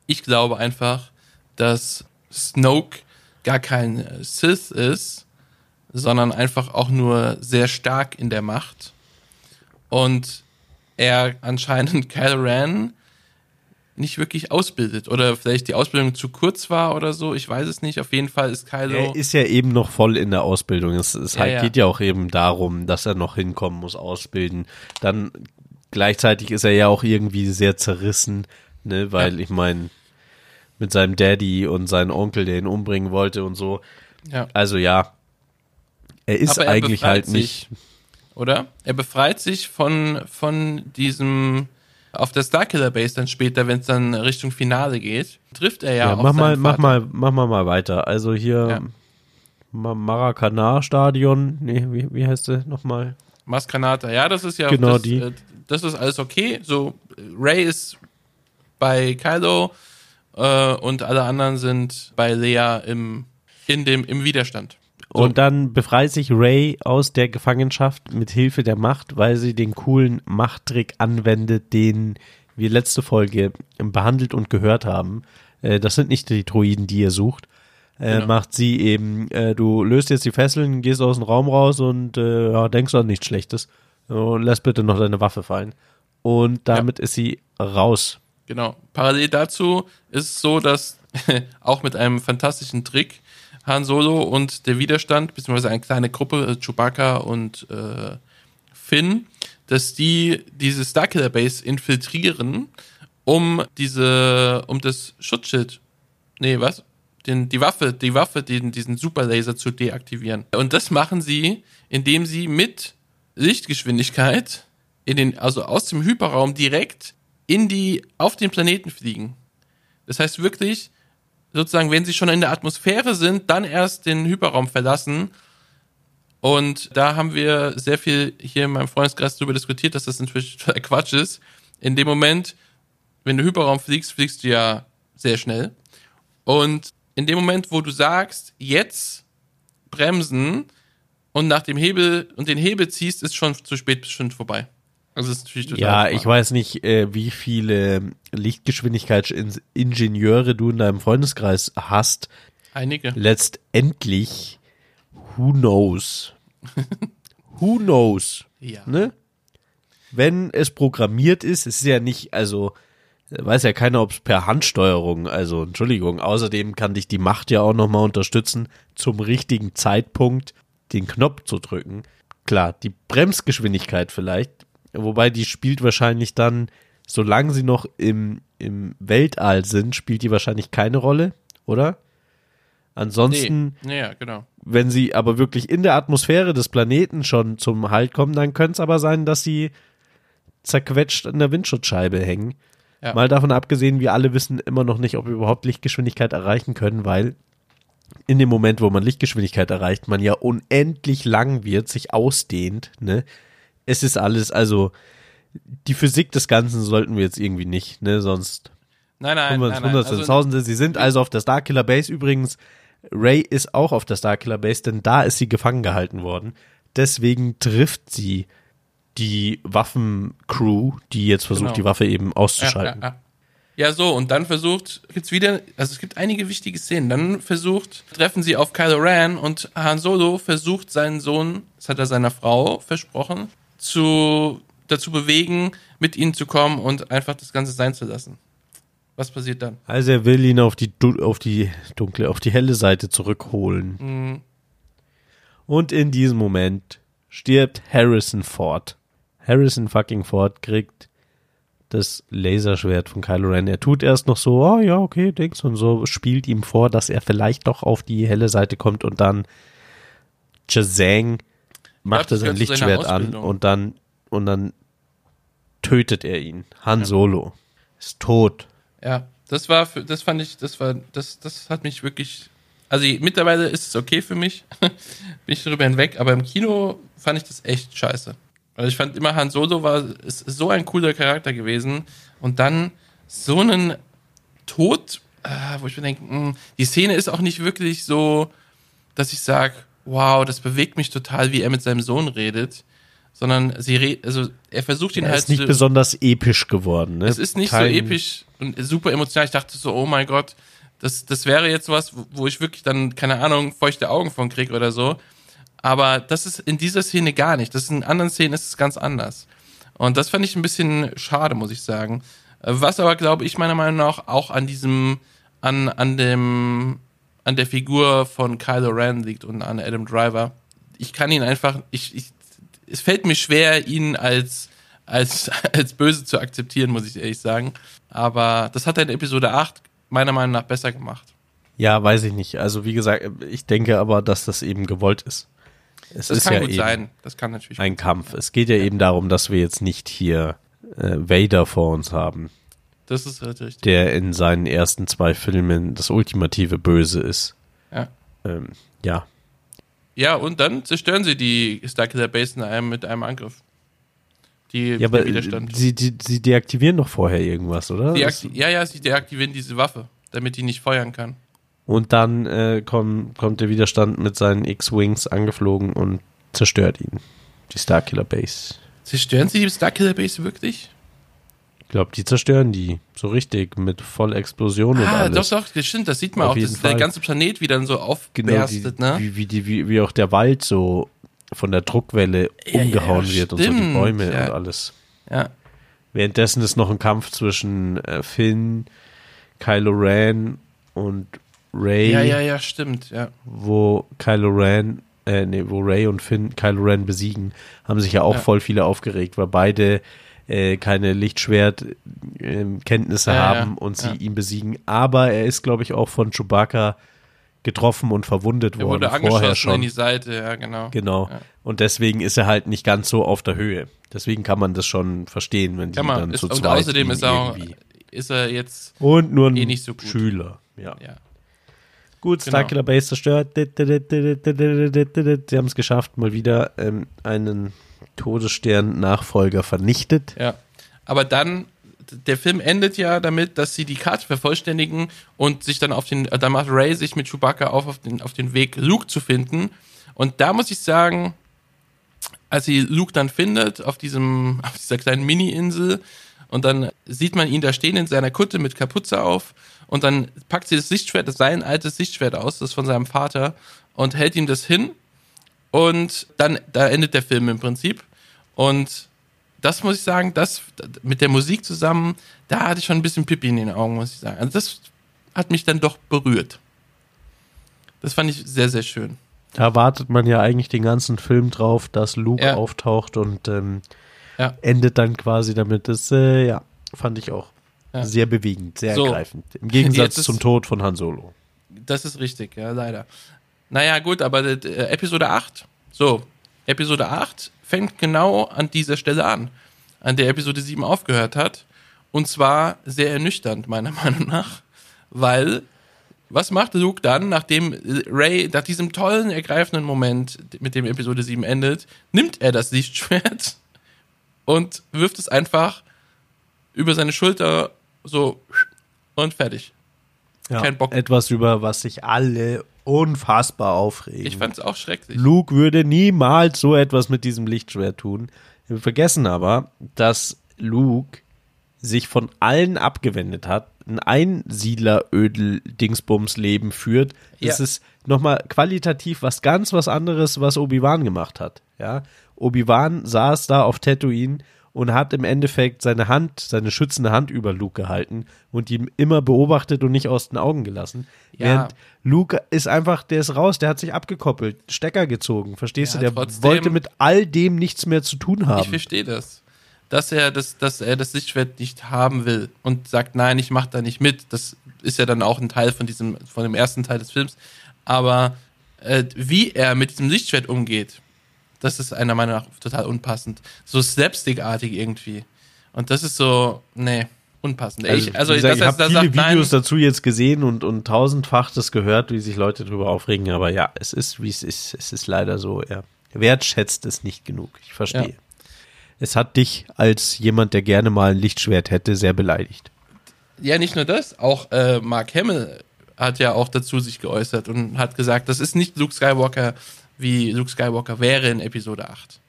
Ich glaube einfach, dass Snoke gar kein äh, Sith ist, sondern einfach auch nur sehr stark in der Macht. Und er anscheinend *laughs* Kylo Ren nicht wirklich ausbildet. Oder vielleicht die Ausbildung zu kurz war oder so. Ich weiß es nicht. Auf jeden Fall ist Kylo. Er ist ja eben noch voll in der Ausbildung. Es, es Ja, halt ja. geht ja auch eben darum, dass er noch hinkommen muss, ausbilden. Dann gleichzeitig ist er ja auch irgendwie sehr zerrissen, ne? Weil ich meine, mit seinem Daddy und seinem Onkel, der ihn umbringen wollte und so. ja. Also ja, er ist er eigentlich halt nicht. oder? Er befreit sich von, von diesem auf der Starkiller Base dann später, wenn es dann Richtung Finale geht, trifft er ja, Ja, auf mach mal, seinen mach Vater. mal, mach mal mal weiter. Also hier Ja. Ma- Maracanã-Stadion, nee, wie, wie heißt der nochmal? Maskanata, ja, das ist ja Genau das, die. äh, das ist alles okay. So, Ray ist bei Kylo äh, und alle anderen sind bei Lea im, in dem, im Widerstand. So. Und dann befreit sich Ray aus der Gefangenschaft mit Hilfe der Macht, weil sie den coolen Machttrick anwendet, den wir letzte Folge behandelt und gehört haben. Äh, das sind nicht die Droiden, die ihr sucht. Äh, Genau. Macht sie eben, äh, du löst jetzt die Fesseln, gehst aus dem Raum raus und ja, denkst an nichts Schlechtes. Und lässt bitte noch deine Waffe fallen. Und damit ist sie raus. Genau. Parallel dazu ist es so, dass *laughs* auch mit einem fantastischen Trick Han Solo und der Widerstand, beziehungsweise eine kleine Gruppe, äh, Chewbacca und äh, Finn, dass die diese Starkiller Base infiltrieren, um diese, um das Schutzschild, nee, was? Den, die Waffe, die Waffe, den, diesen Superlaser zu deaktivieren. Und das machen sie, indem sie mit Lichtgeschwindigkeit in den, also aus dem Hyperraum direkt in die, auf den Planeten fliegen. Das heißt wirklich, sozusagen, wenn sie schon in der Atmosphäre sind, dann erst den Hyperraum verlassen. Und da haben wir sehr viel hier in meinem Freundeskreis darüber diskutiert, dass das natürlich *laughs* total Quatsch ist. In dem Moment, wenn du Hyperraum fliegst, fliegst du ja sehr schnell. Und in dem Moment, wo du sagst, jetzt bremsen und nach dem Hebel und den Hebel ziehst, ist schon zu spät, ist schon vorbei. Also ist natürlich total Ja, smart. ich weiß nicht, äh, wie viele Lichtgeschwindigkeitsingenieure du in deinem Freundeskreis hast. Einige. Letztendlich, who knows? *laughs* who knows? Ja. Ne? Wenn es programmiert ist, es ist ja nicht, also weiß ja keiner, ob es per Handsteuerung, also Entschuldigung, außerdem kann dich die Macht ja auch nochmal unterstützen, zum richtigen Zeitpunkt den Knopf zu drücken. Klar, die Bremsgeschwindigkeit vielleicht, wobei die spielt wahrscheinlich dann, solange sie noch im, im Weltall sind, spielt die wahrscheinlich keine Rolle, oder? Ansonsten, Nee, ja, genau. wenn sie aber wirklich in der Atmosphäre des Planeten schon zum Halt kommen, dann könnte es aber sein, dass sie zerquetscht an der Windschutzscheibe hängen. Ja. Mal davon abgesehen, wir alle wissen immer noch nicht, ob wir überhaupt Lichtgeschwindigkeit erreichen können, weil in dem Moment, wo man Lichtgeschwindigkeit erreicht, man ja unendlich lang wird, sich ausdehnt. Ne? Es ist alles, also die Physik des Ganzen sollten wir jetzt irgendwie nicht, ne? Sonst Nein, nein, nein, nein. Hunderte, Also, Tausende. Sie sind also auf der Starkiller Base. Übrigens, Ray ist auch auf der Starkiller Base, denn da ist sie gefangen gehalten worden. Deswegen trifft sie die Waffencrew, die jetzt versucht, Genau. die Waffe eben ja, auszuschalten. ja, ja. ja, so, und dann versucht, gibt's wieder, also es gibt einige wichtige Szenen. Dann versucht, treffen sie auf Kylo Ren und Han Solo versucht seinen Sohn, das hat er seiner Frau versprochen, zu, dazu bewegen, mit ihnen zu kommen und einfach das Ganze sein zu lassen. Was passiert dann? Also er will ihn auf die, auf die dunkle, auf die helle Seite zurückholen. Mhm. Und in diesem Moment stirbt Harrison Ford. Harrison fucking Ford kriegt das Laserschwert von Kylo Ren. Er tut erst noch so, oh ja, okay, Dings und so, spielt ihm vor, dass er vielleicht doch auf die helle Seite kommt und dann Chazang macht er sein Lichtschwert an und dann und dann tötet er ihn. Han Solo ist tot. Ja, das war, für, das fand ich, das war, das, das hat mich wirklich, also mittlerweile ist es okay für mich, *laughs* bin ich darüber hinweg, aber im Kino fand ich das echt scheiße. Also ich fand immer Han Solo war ist so ein cooler Charakter gewesen und dann so einen Tod, äh, wo ich mir denke, mh, die Szene ist auch nicht wirklich so, dass ich sage, wow, das bewegt mich total, wie er mit seinem Sohn redet, sondern sie red, also er versucht ihn Er halt ist nicht zu- besonders episch geworden. Ne? es ist nicht Kein- so episch und super emotional. Ich dachte so, oh mein Gott, das, das wäre jetzt was, wo- ich wirklich dann, keine Ahnung, feuchte Augen von krieg oder so. Aber das ist in dieser Szene gar nicht. Das ist in anderen Szenen ist es ganz anders. Und das fand ich ein bisschen schade, muss ich sagen. Was aber, glaube ich, meiner Meinung nach auch an diesem, an, an dem, an der Figur von Kylo Ren liegt und an Adam Driver. Ich kann ihn einfach, ich, ich, es fällt mir schwer, ihn als, als, *laughs* als böse zu akzeptieren, muss ich ehrlich sagen. Aber das hat er in Episode 8 meiner Meinung nach besser gemacht. Ja, weiß ich nicht. Also wie gesagt, ich denke aber, dass das eben gewollt ist. Es Das ist kann ja gut sein. Das kann natürlich ein Kampf. Es geht ja, eben darum, dass wir jetzt nicht hier äh, Vader vor uns haben, Das ist halt richtig. der in seinen ersten zwei Filmen das ultimative Böse ist. Ja. Ähm, ja. Ja, und dann zerstören sie die Starkiller Base in einem, mit einem Angriff. Die, Ja, aber Widerstand. sie, die, sie deaktivieren doch vorher irgendwas, oder? Ja, ja, sie deaktivieren diese Waffe, damit die nicht feuern kann. Und dann äh, komm, kommt der Widerstand mit seinen X-Wings angeflogen und zerstört ihn. Die Starkiller Base. Zerstören sie die Starkiller Base wirklich? Ich glaube, die zerstören die. So richtig, mit voller Explosion und Ah, alles. doch, doch, das stimmt, das sieht man Auf auch, dass der ganze Planet wieder dann so Genau, aufberstet, die, ne? wie, wie, die, wie, wie auch der Wald so von der Druckwelle Ja, umgehauen ja, wird und so die stimmt, Bäume ja. und alles. Ja. Währenddessen ist noch ein Kampf zwischen äh, Finn, Kylo Ren und Ray, ja, ja, ja, stimmt, ja. wo Kylo Ren, äh, nee, wo Ray und Finn Kylo Ren besiegen, haben sich ja auch voll viele aufgeregt, weil beide äh, keine Lichtschwert-Kenntnisse Ja, ja, haben und sie ja. ihn besiegen. Aber er ist, glaube ich, auch von Chewbacca getroffen und verwundet Er worden wurde vorher angeschossen schon. in die Seite, ja, genau. Genau. Ja. Und deswegen ist er halt nicht ganz so auf der Höhe. Deswegen kann man das schon verstehen, wenn die Kann man, dann ist, zu und zweit außerdem ihn ist er, auch, ist er jetzt, und nur ein eh nicht so gut. Schüler. Ja. ja. Gut, Genau. Starkiller Base zerstört. Sie haben es geschafft, mal wieder ähm, einen Todesstern-Nachfolger vernichtet. Ja. Aber dann, der Film endet ja damit, dass sie die Karte vervollständigen und sich dann auf den, da macht Ray sich mit Chewbacca auf, auf den, auf den Weg, Luke zu finden. Und da muss ich sagen, als sie Luke dann findet, auf diesem, *laughs* auf dieser kleinen Mini-Insel, und dann sieht man ihn da stehen in seiner Kutte mit Kapuze auf, und dann packt sie das Lichtschwert, das sein altes Lichtschwert aus, das von seinem Vater, und hält ihm das hin. Und dann, da endet der Film im Prinzip. Und das muss ich sagen, das mit der Musik zusammen, da hatte ich schon ein bisschen Pipi in den Augen, muss ich sagen. Also das hat mich dann doch berührt. Das fand ich sehr, sehr schön. Da wartet man ja eigentlich den ganzen Film drauf, dass Luke Ja. auftaucht und ähm, Ja. endet dann quasi damit. Das, äh, ja, fand ich auch Ja. sehr bewegend, sehr So. ergreifend. Im Gegensatz ist- zum Tod von Han Solo. Das ist richtig, ja, leider. Naja, gut, aber äh, Episode 8, so, Episode 8 fängt genau an dieser Stelle an, an der Episode 7 aufgehört hat. Und zwar sehr ernüchternd, meiner *laughs* Meinung nach, weil was macht Luke dann, nachdem Ray nach diesem tollen, ergreifenden Moment, mit dem Episode 7 endet, nimmt er das Lichtschwert *laughs* und wirft es einfach über seine Schulter so und fertig. Ja. Kein Bock. Etwas, über was sich alle unfassbar aufregen. Ich fand es auch schrecklich. Luke würde niemals so etwas mit diesem Lichtschwert tun. Wir vergessen aber, dass Luke sich von allen abgewendet hat, ein Einsiedlerödel-Dingsbums-Leben führt. Das Ja. ist nochmal qualitativ was ganz was anderes, was Obi-Wan gemacht hat. Ja, Obi-Wan saß da auf Tatooine und hat im Endeffekt seine Hand, seine schützende Hand über Luke gehalten und ihn immer beobachtet und nicht aus den Augen gelassen. Ja. Während Luke ist einfach, der ist raus, der hat sich abgekoppelt, Stecker gezogen, verstehst Ja, du? Der trotzdem- wollte mit all dem nichts mehr zu tun Ich haben. verstehe das. Dass er das, dass er das Lichtschwert nicht haben will und sagt, nein, ich mach da nicht mit. Das ist ja dann auch ein Teil von diesem, von dem ersten Teil des Films. Aber äh, wie er mit diesem Lichtschwert umgeht, das ist einer Meinung nach total unpassend. So slapstickartig irgendwie. Und das ist so, nee, unpassend. Also, ich, also gesagt, ich habe viele sagt, nein, Videos dazu jetzt gesehen und, und tausendfach das gehört, wie sich Leute darüber aufregen, aber ja, es ist, wie es ist. Es ist leider so, er wertschätzt es nicht genug. Ich verstehe. Ja. Es hat dich als jemand, der gerne mal ein Lichtschwert hätte, sehr beleidigt. Ja, nicht nur das, auch äh, Mark Hamill hat ja auch dazu sich geäußert und hat gesagt, das ist nicht Luke Skywalker, wie Luke Skywalker wäre in Episode 8.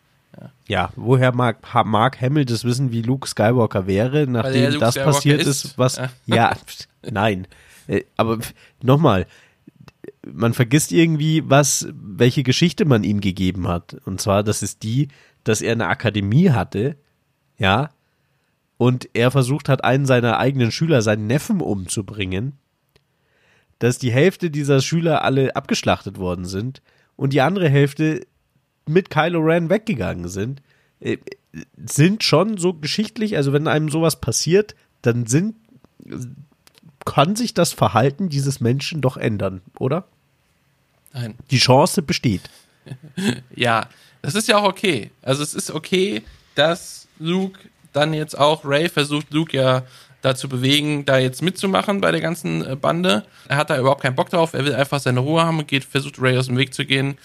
Ja, woher mag Mark Hamill das wissen, wie Luke Skywalker wäre, nachdem das Skywalker passiert ist? ist, was, Ja. *laughs* ja, nein. Äh, Aber nochmal, man vergisst irgendwie, was, welche Geschichte man ihm gegeben hat. Und zwar, das ist die, dass er eine Akademie hatte, ja, und er versucht hat, einen seiner eigenen Schüler, seinen Neffen umzubringen, dass die Hälfte dieser Schüler alle abgeschlachtet worden sind und die andere Hälfte mit Kylo Ren weggegangen sind, äh, sind schon so geschichtlich, also wenn einem sowas passiert, dann sind, kann sich das Verhalten dieses Menschen doch ändern, oder? Nein. Die Chance besteht. *laughs* Ja, das ist ja auch okay. Also es ist okay, dass Luke dann jetzt auch, Ray versucht Luke ja dazu bewegen, da jetzt mitzumachen bei der ganzen äh, Bande. Er hat da überhaupt keinen Bock drauf, er will einfach seine Ruhe haben und geht, versucht Ray aus dem Weg zu gehen.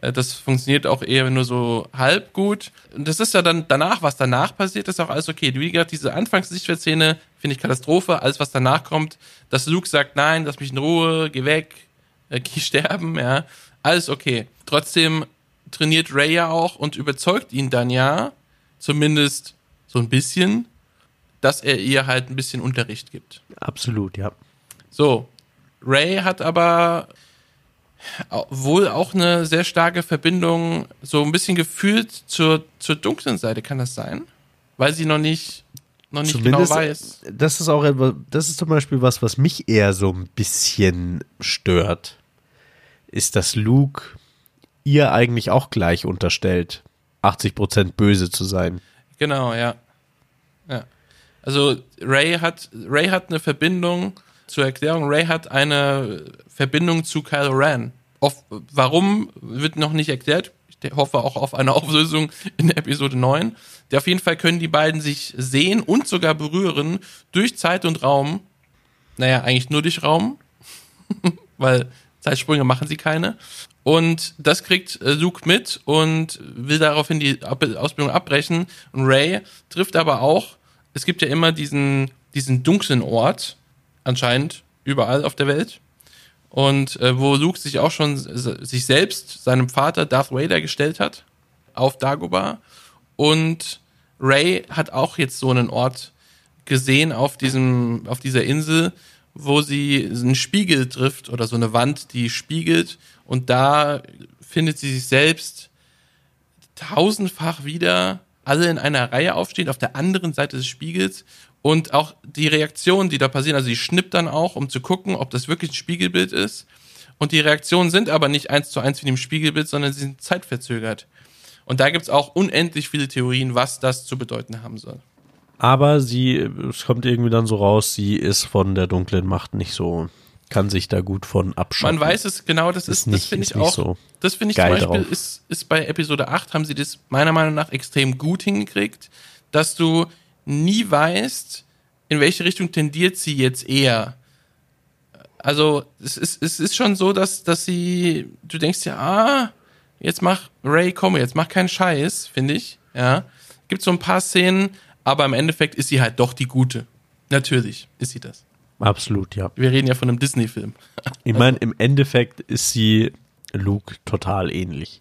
Äh, Das funktioniert auch eher nur so halb gut. Und das ist ja dann danach, was danach passiert, ist auch alles okay. Wie gesagt, diese Anfangs-Sichtwert-Szene finde ich Katastrophe. Alles, was danach kommt, dass Luke sagt, nein, lass mich in Ruhe, geh weg, äh, *laughs* geh sterben, ja. Alles okay. Trotzdem trainiert Ray ja auch und überzeugt ihn dann ja, zumindest so ein bisschen, dass er ihr halt ein bisschen Unterricht gibt. Absolut, ja. So, Ray hat aber wohl auch eine sehr starke Verbindung, so ein bisschen gefühlt zur, zur dunklen Seite, kann das sein? Weil sie noch nicht, noch nicht genau weiß. das ist auch etwas, das ist zum Beispiel was, was mich eher so ein bisschen stört, ist, dass Luke ihr eigentlich auch gleich unterstellt, 80% böse zu sein. Genau. Ja. Also Ray hat Ray hat eine Verbindung zur Erklärung. Ray hat eine Verbindung zu Kylo Ren. Auf, warum wird noch nicht erklärt. Ich hoffe auch auf eine *laughs* Auflösung in Episode 9. Der auf jeden Fall können die beiden sich sehen und sogar berühren durch Zeit und Raum. Naja, eigentlich nur durch Raum, *laughs* weil Zeitsprünge machen sie keine. Und das kriegt äh, Luke mit und will daraufhin die Ausbildung abbrechen. Und Ray trifft aber auch, es gibt ja immer diesen, diesen dunklen Ort, anscheinend überall auf der Welt. Und äh, wo Luke sich auch schon sich selbst, seinem Vater Darth Vader gestellt hat, auf Dagobah. Und Ray hat auch jetzt so einen Ort gesehen auf diesem, auf dieser Insel, wo sie einen Spiegel trifft oder so eine Wand, die spiegelt und da findet sie sich selbst tausendfach wieder alle in einer Reihe aufstehen auf der anderen Seite des Spiegels und auch die Reaktionen, die da passieren, also sie schnippt dann auch, um zu gucken, ob das wirklich ein Spiegelbild ist und die Reaktionen sind aber nicht eins zu eins wie im Spiegelbild, sondern sie sind zeitverzögert. Und da gibt's auch unendlich viele Theorien, was das zu bedeuten haben soll. Aber sie, es kommt irgendwie dann so raus, sie ist von der dunklen Macht nicht so, kann sich da gut von abschotten. Man weiß es genau, das Ist ist, nicht- das finde ich auch, so das finde ich zum Beispiel drauf. ist, ist bei Episode 8 haben sie das meiner Meinung nach extrem gut hingekriegt, dass du nie weißt, in welche Richtung tendiert sie jetzt eher. Also, es ist, es ist schon so, dass, dass sie, du denkst ja, ah, jetzt mach Ray, komm, jetzt mach keinen Scheiß, finde ich, ja. Gibt so ein paar Szenen, aber im Endeffekt ist sie halt doch die Gute. Natürlich ist sie das. Absolut, ja. Wir reden ja von einem Disney-Film. Ich meine, im Endeffekt ist sie Luke total ähnlich.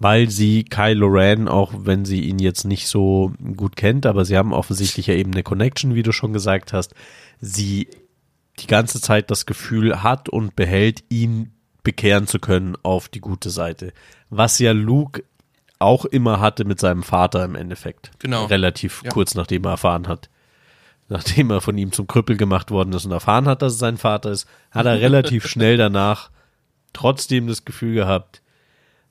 Weil sie Kylo Ren, auch wenn sie ihn jetzt nicht so gut kennt, aber sie haben offensichtlich ja eben eine Connection, wie du schon gesagt hast, sie die ganze Zeit das Gefühl hat und behält, ihn bekehren zu können auf die gute Seite. Was ja Luke auch immer hatte mit seinem Vater im Endeffekt. Genau. Relativ Ja. kurz nachdem er erfahren hat. Nachdem er von ihm zum Krüppel gemacht worden ist und erfahren hat, dass es sein Vater ist, hat er relativ *laughs* schnell danach trotzdem das Gefühl gehabt,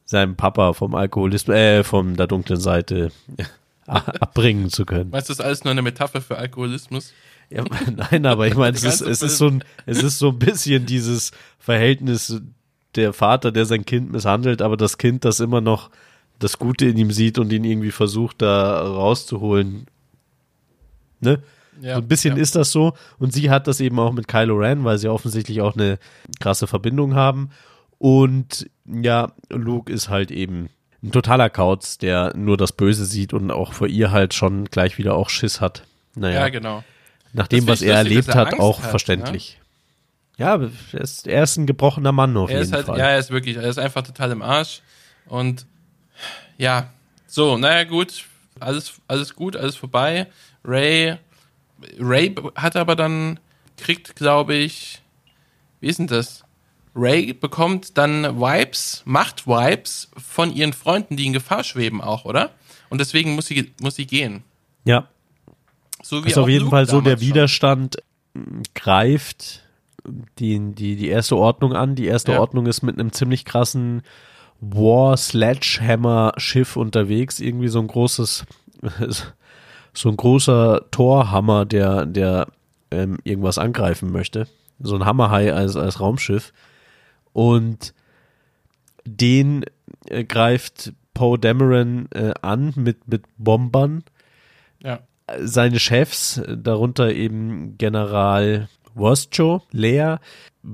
seinem Papa vom Alkoholismus, äh, von der dunklen Seite *laughs* abbringen zu können. Meinst du, das ist alles nur eine Metapher für Alkoholismus? Ja, *laughs* nein, aber ich meine, es ist, es ist so ein, es ist so ein bisschen dieses Verhältnis der Vater, der sein Kind misshandelt, aber das Kind, das immer noch das Gute in ihm sieht und ihn irgendwie versucht, da rauszuholen. Ne? Ja, so ein bisschen ja. ist das so. Und sie hat das eben auch mit Kylo Ren, weil sie offensichtlich auch eine krasse Verbindung haben. Und ja, Luke ist halt eben ein totaler Kauz, der nur das Böse sieht und auch vor ihr halt schon gleich wieder auch Schiss hat. Naja, Ja, genau. nach dem, was er erlebt er hat, auch hat, ne? verständlich. Ja, aber er ist, er ist ein gebrochener Mann auf Er jeden halt, Fall. ja, er ist wirklich, er ist einfach total im Arsch. Und ja, so, naja, gut, alles, alles gut, alles vorbei. Ray, Ray hat aber dann, kriegt, glaube ich, wie ist denn das? Ray bekommt dann Vibes, macht Vibes von ihren Freunden, die in Gefahr schweben auch, oder? Und deswegen muss sie, muss sie gehen. ja. So wie ist auf jeden Luke Fall so, der damals schon. Widerstand mh, greift die, die, die erste Ordnung an. Die erste Ja. Ordnung ist mit einem ziemlich krassen War Sledgehammer Schiff unterwegs. Irgendwie so ein großes, *laughs* so ein großer Torhammer, der, der ähm, irgendwas angreifen möchte. So ein Hammerhai als, als Raumschiff. Und den äh, greift Poe Dameron äh, an mit, mit Bombern Ja. seine Chefs, darunter eben General Wostjo, Leer,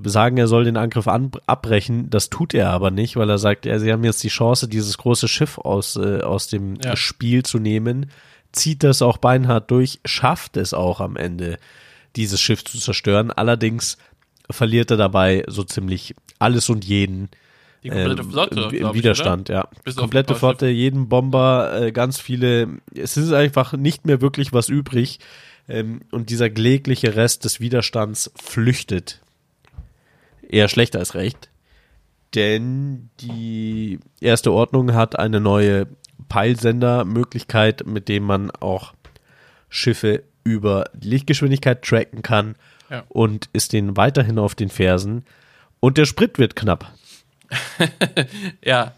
sagen, er soll den Angriff an, abbrechen. Das tut er aber nicht, weil er sagt, ja, sie haben jetzt die Chance, dieses große Schiff aus, äh, aus dem Ja. Spiel zu nehmen. Zieht das auch beinhart durch, schafft es auch am Ende, dieses Schiff zu zerstören. Allerdings verliert er dabei so ziemlich alles und jeden. Die komplette ähm, Flotte, im glaub ich, Widerstand, ja. Bis Komplette Flotte, jeden Bomber, äh, ganz viele. Es ist einfach nicht mehr wirklich was übrig. Ähm, und dieser klägliche Rest des Widerstands flüchtet. Eher schlecht als recht. Denn die erste Ordnung hat eine neue Peilsendermöglichkeit, mit dem man auch Schiffe über Lichtgeschwindigkeit tracken kann Ja. und ist denen weiterhin auf den Fersen. Und der Sprit wird knapp. *laughs* Ja,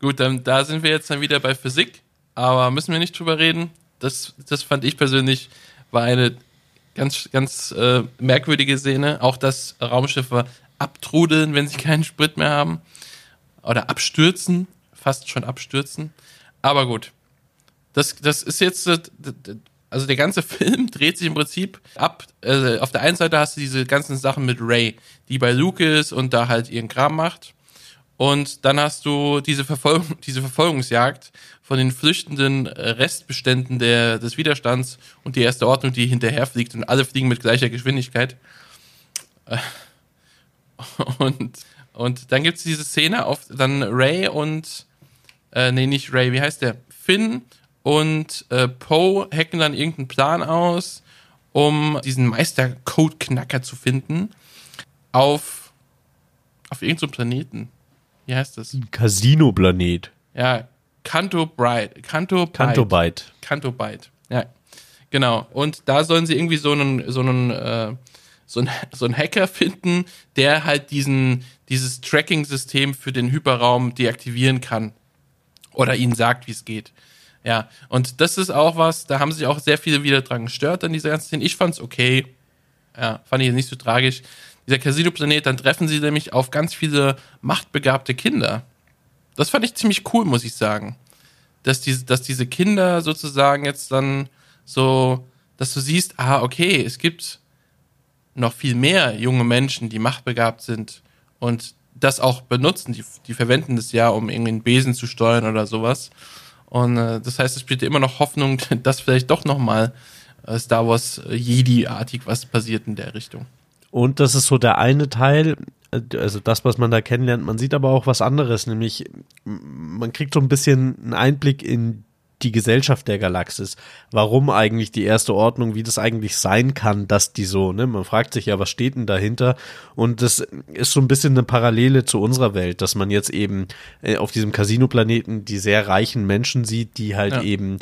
gut, dann da sind wir jetzt dann wieder bei Physik, aber müssen wir nicht drüber reden. Das, das fand ich persönlich war eine ganz, ganz äh, merkwürdige Szene. Auch dass Raumschiffe abtrudeln, wenn sie keinen Sprit mehr haben. Oder abstürzen, fast schon abstürzen. Aber gut. Das, das ist jetzt, äh, also der ganze *laughs* Film dreht sich im Prinzip ab. Äh, auf der einen Seite hast du diese ganzen Sachen mit Ray, die bei Luke ist und da halt ihren Kram macht. Und dann hast du diese, Verfolgung, *laughs* diese Verfolgungsjagd von den flüchtenden äh, Restbeständen der, des Widerstands und die erste Ordnung, die hinterherfliegt und alle fliegen mit gleicher Geschwindigkeit. *laughs* Und, und dann gibt's diese Szene auf dann Ray und äh, nee, nicht Ray, wie heißt der? Finn und äh, Poe hacken dann irgendeinen Plan aus, um diesen Meister-Code-Knacker zu finden auf, auf irgendeinem Planeten. Wie heißt das? Casino-Planet. Ja, Kanto Bright. Kanto Byte. Kanto Byte. Kanto Byte. Ja, genau. Und da sollen sie irgendwie so einen, so einen, äh, so einen, *laughs* so einen Hacker finden, der halt diesen, dieses Tracking-System für den Hyperraum deaktivieren kann. Oder ihnen sagt, wie es geht. Ja, und das ist auch was, da haben sich auch sehr viele wieder dran gestört an dieser ganzen Szene. Ich fand's okay. Ja, fand ich nicht so tragisch. Dieser Casino-Planet, dann treffen sie nämlich auf ganz viele machtbegabte Kinder. Das fand ich ziemlich cool, muss ich sagen. Dass diese, dass diese Kinder sozusagen jetzt dann so, dass du siehst, ah, okay, es gibt noch viel mehr junge Menschen, die machtbegabt sind und das auch benutzen. Die, die verwenden das ja, um irgendwie einen Besen zu steuern oder sowas. Und äh, das heißt, es spielt immer noch Hoffnung, *laughs* dass vielleicht doch nochmal äh, Star Wars äh, Jedi-artig was passiert in der Richtung. Und das ist so der eine Teil, äh, also das, was man da kennenlernt. Man sieht aber auch was anderes, nämlich man kriegt so ein bisschen einen Einblick in die Gesellschaft der Galaxis. Warum eigentlich die erste Ordnung, wie das eigentlich sein kann, dass die so, ne? Man fragt sich ja, was steht denn dahinter? Und das ist so ein bisschen eine Parallele zu unserer Welt, dass man jetzt eben äh, auf diesem Casino-Planeten die sehr reichen Menschen sieht, die halt Ja. eben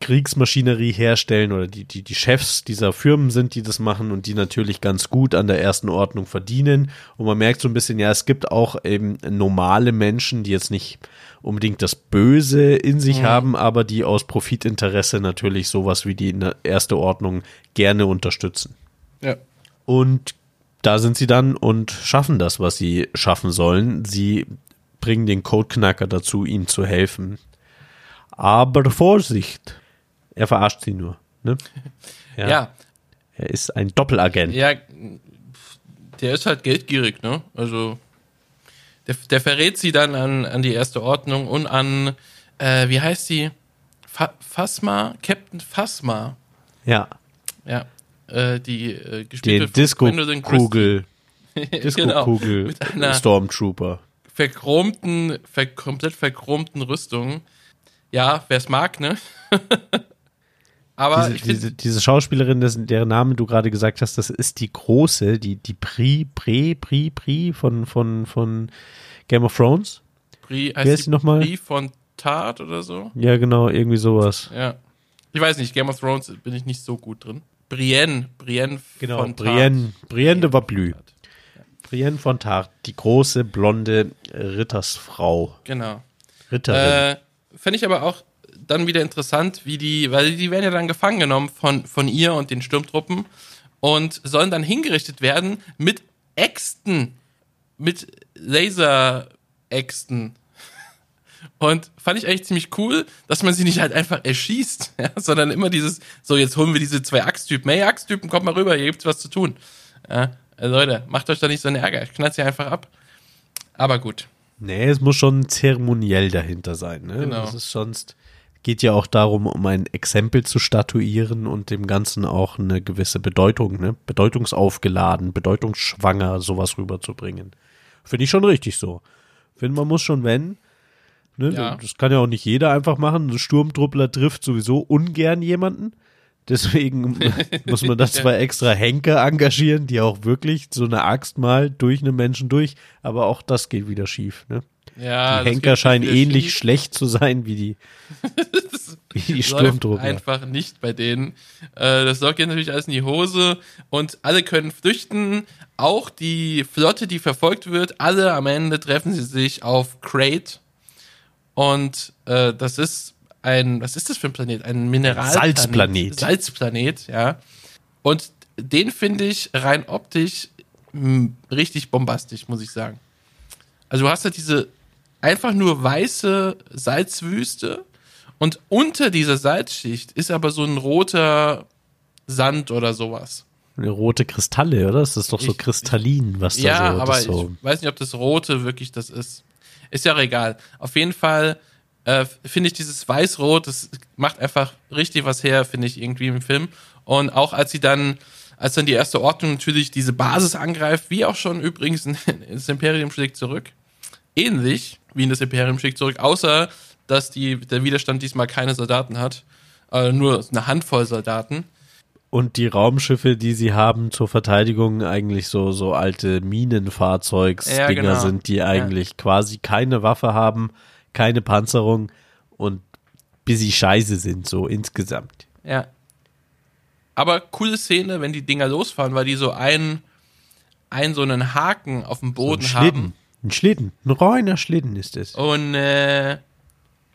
Kriegsmaschinerie herstellen oder die, die, die Chefs dieser Firmen sind, die das machen und die natürlich ganz gut an der ersten Ordnung verdienen. Und man merkt so ein bisschen, ja, es gibt auch eben normale Menschen, die jetzt nicht unbedingt das Böse in sich haben, aber die aus Profitinteresse natürlich sowas wie die ne- erste Ordnung gerne unterstützen. Ja. Und da sind sie dann und schaffen das, was sie schaffen sollen. Sie bringen den Codeknacker dazu, ihm zu helfen. Aber Vorsicht! Er verarscht sie nur. Ne? Ja. *laughs* Ja. ja. Er ist ein Doppelagent. der ist halt geldgierig, ne? Also der, der verrät sie dann an, an die erste Ordnung und an, äh, wie heißt sie? Fa Phasma? Captain Phasma. Ja. Ja. Äh, die äh, gespielt Den Disco-Kugel. Christie. *laughs* Disco-Kugel. Genau. Mit einer Stormtrooper. verchromten, ver komplett verchromten Rüstung. Ja, wer es mag, ne? *laughs* Aber Diese, diese, diese Schauspielerin, dessen, deren Namen du gerade gesagt hast, das ist die große, die, die Pri, Pri, Pri, Pri von, von, von Game of Thrones. Brie, wer ist die nochmal? Brie von Tart oder so? Ja, genau, irgendwie sowas. Ja. Ich weiß nicht, Game of Thrones bin ich nicht so gut drin. Brienne, Brienne Genau, von Brienne, Brienne de Tart. Vablü. Brienne von Tart, die große, blonde Rittersfrau. Genau. Ritterin. Äh, Fände ich aber auch dann wieder interessant, wie die, weil die werden ja dann gefangen genommen von, von ihr und den Sturmtruppen und sollen dann hingerichtet werden mit Äxten, mit Laser-Äxten. Und fand ich eigentlich ziemlich cool, dass man sie nicht halt einfach erschießt, *laughs* ja, sondern immer dieses, so jetzt holen wir diese zwei Axttypen. Hey, Axttypen, kommt mal rüber, hier gibt's was zu tun. Ja, äh, Leute, macht euch da nicht so einen Ärger, ich knall sie einfach ab. Aber gut. Nee, es muss schon zeremoniell dahinter sein. Ne? Genau. Das ist sonst geht ja auch darum, um ein Exempel zu statuieren und dem Ganzen auch eine gewisse Bedeutung, ne? bedeutungsaufgeladen, bedeutungsschwanger sowas rüberzubringen. Finde ich schon richtig so. Finde, man muss schon, wenn, ne? Ja. das kann ja auch nicht jeder einfach machen. Ein Sturmtruppler trifft sowieso ungern jemanden. Deswegen *laughs* muss man da zwar extra Henker engagieren, die auch wirklich so eine Axt mal durch einen Menschen durch, aber auch das geht wieder schief. Ne? Ja, Die Henker scheinen ähnlich schief. schlecht zu sein wie die, *laughs* wie die läuft Sturmtruppler. einfach nicht bei denen. Äh, das sorgt jetzt natürlich alles in die Hose und alle können flüchten. Auch die Flotte, die verfolgt wird, alle am Ende treffen sie sich auf Crate. Und äh, das ist ein, was ist das für ein Planet? Ein Mineral Salzplanet. Salzplanet, ja. Und den finde ich rein optisch mh, richtig bombastisch, muss ich sagen. Also du hast halt diese einfach nur weiße Salzwüste und unter dieser Salzschicht ist aber so ein roter Sand oder sowas. Eine rote Kristalle, oder? Das ist doch so Ich- kristallin, was da Ja, so, aber das so. ich weiß nicht, ob das rote wirklich das ist. Ist ja auch egal. Auf jeden Fall äh, finde ich dieses Weiß-Rot, das macht einfach richtig was her, finde ich irgendwie im Film. Und auch als sie dann, als dann die erste Ordnung natürlich diese Basis angreift, wie auch schon übrigens in, *laughs* in das Imperium schlägt zurück, ähnlich wie in das Imperium schlägt zurück, außer dass die, der Widerstand diesmal keine Soldaten hat, äh, nur eine Handvoll Soldaten. Und die Raumschiffe, die sie haben zur Verteidigung, eigentlich so, so alte Minenfahrzeugsdinger Ja, genau. sind, die eigentlich quasi keine Waffe haben, keine Panzerung und busy scheiße sind, so insgesamt. Ja. Aber coole Szene, wenn die Dinger losfahren, weil die so einen, einen so einen Haken auf dem Ein Boden Schlitten. haben. Ein Schlitten. Ein reiner Schlitten ist es. Und, äh,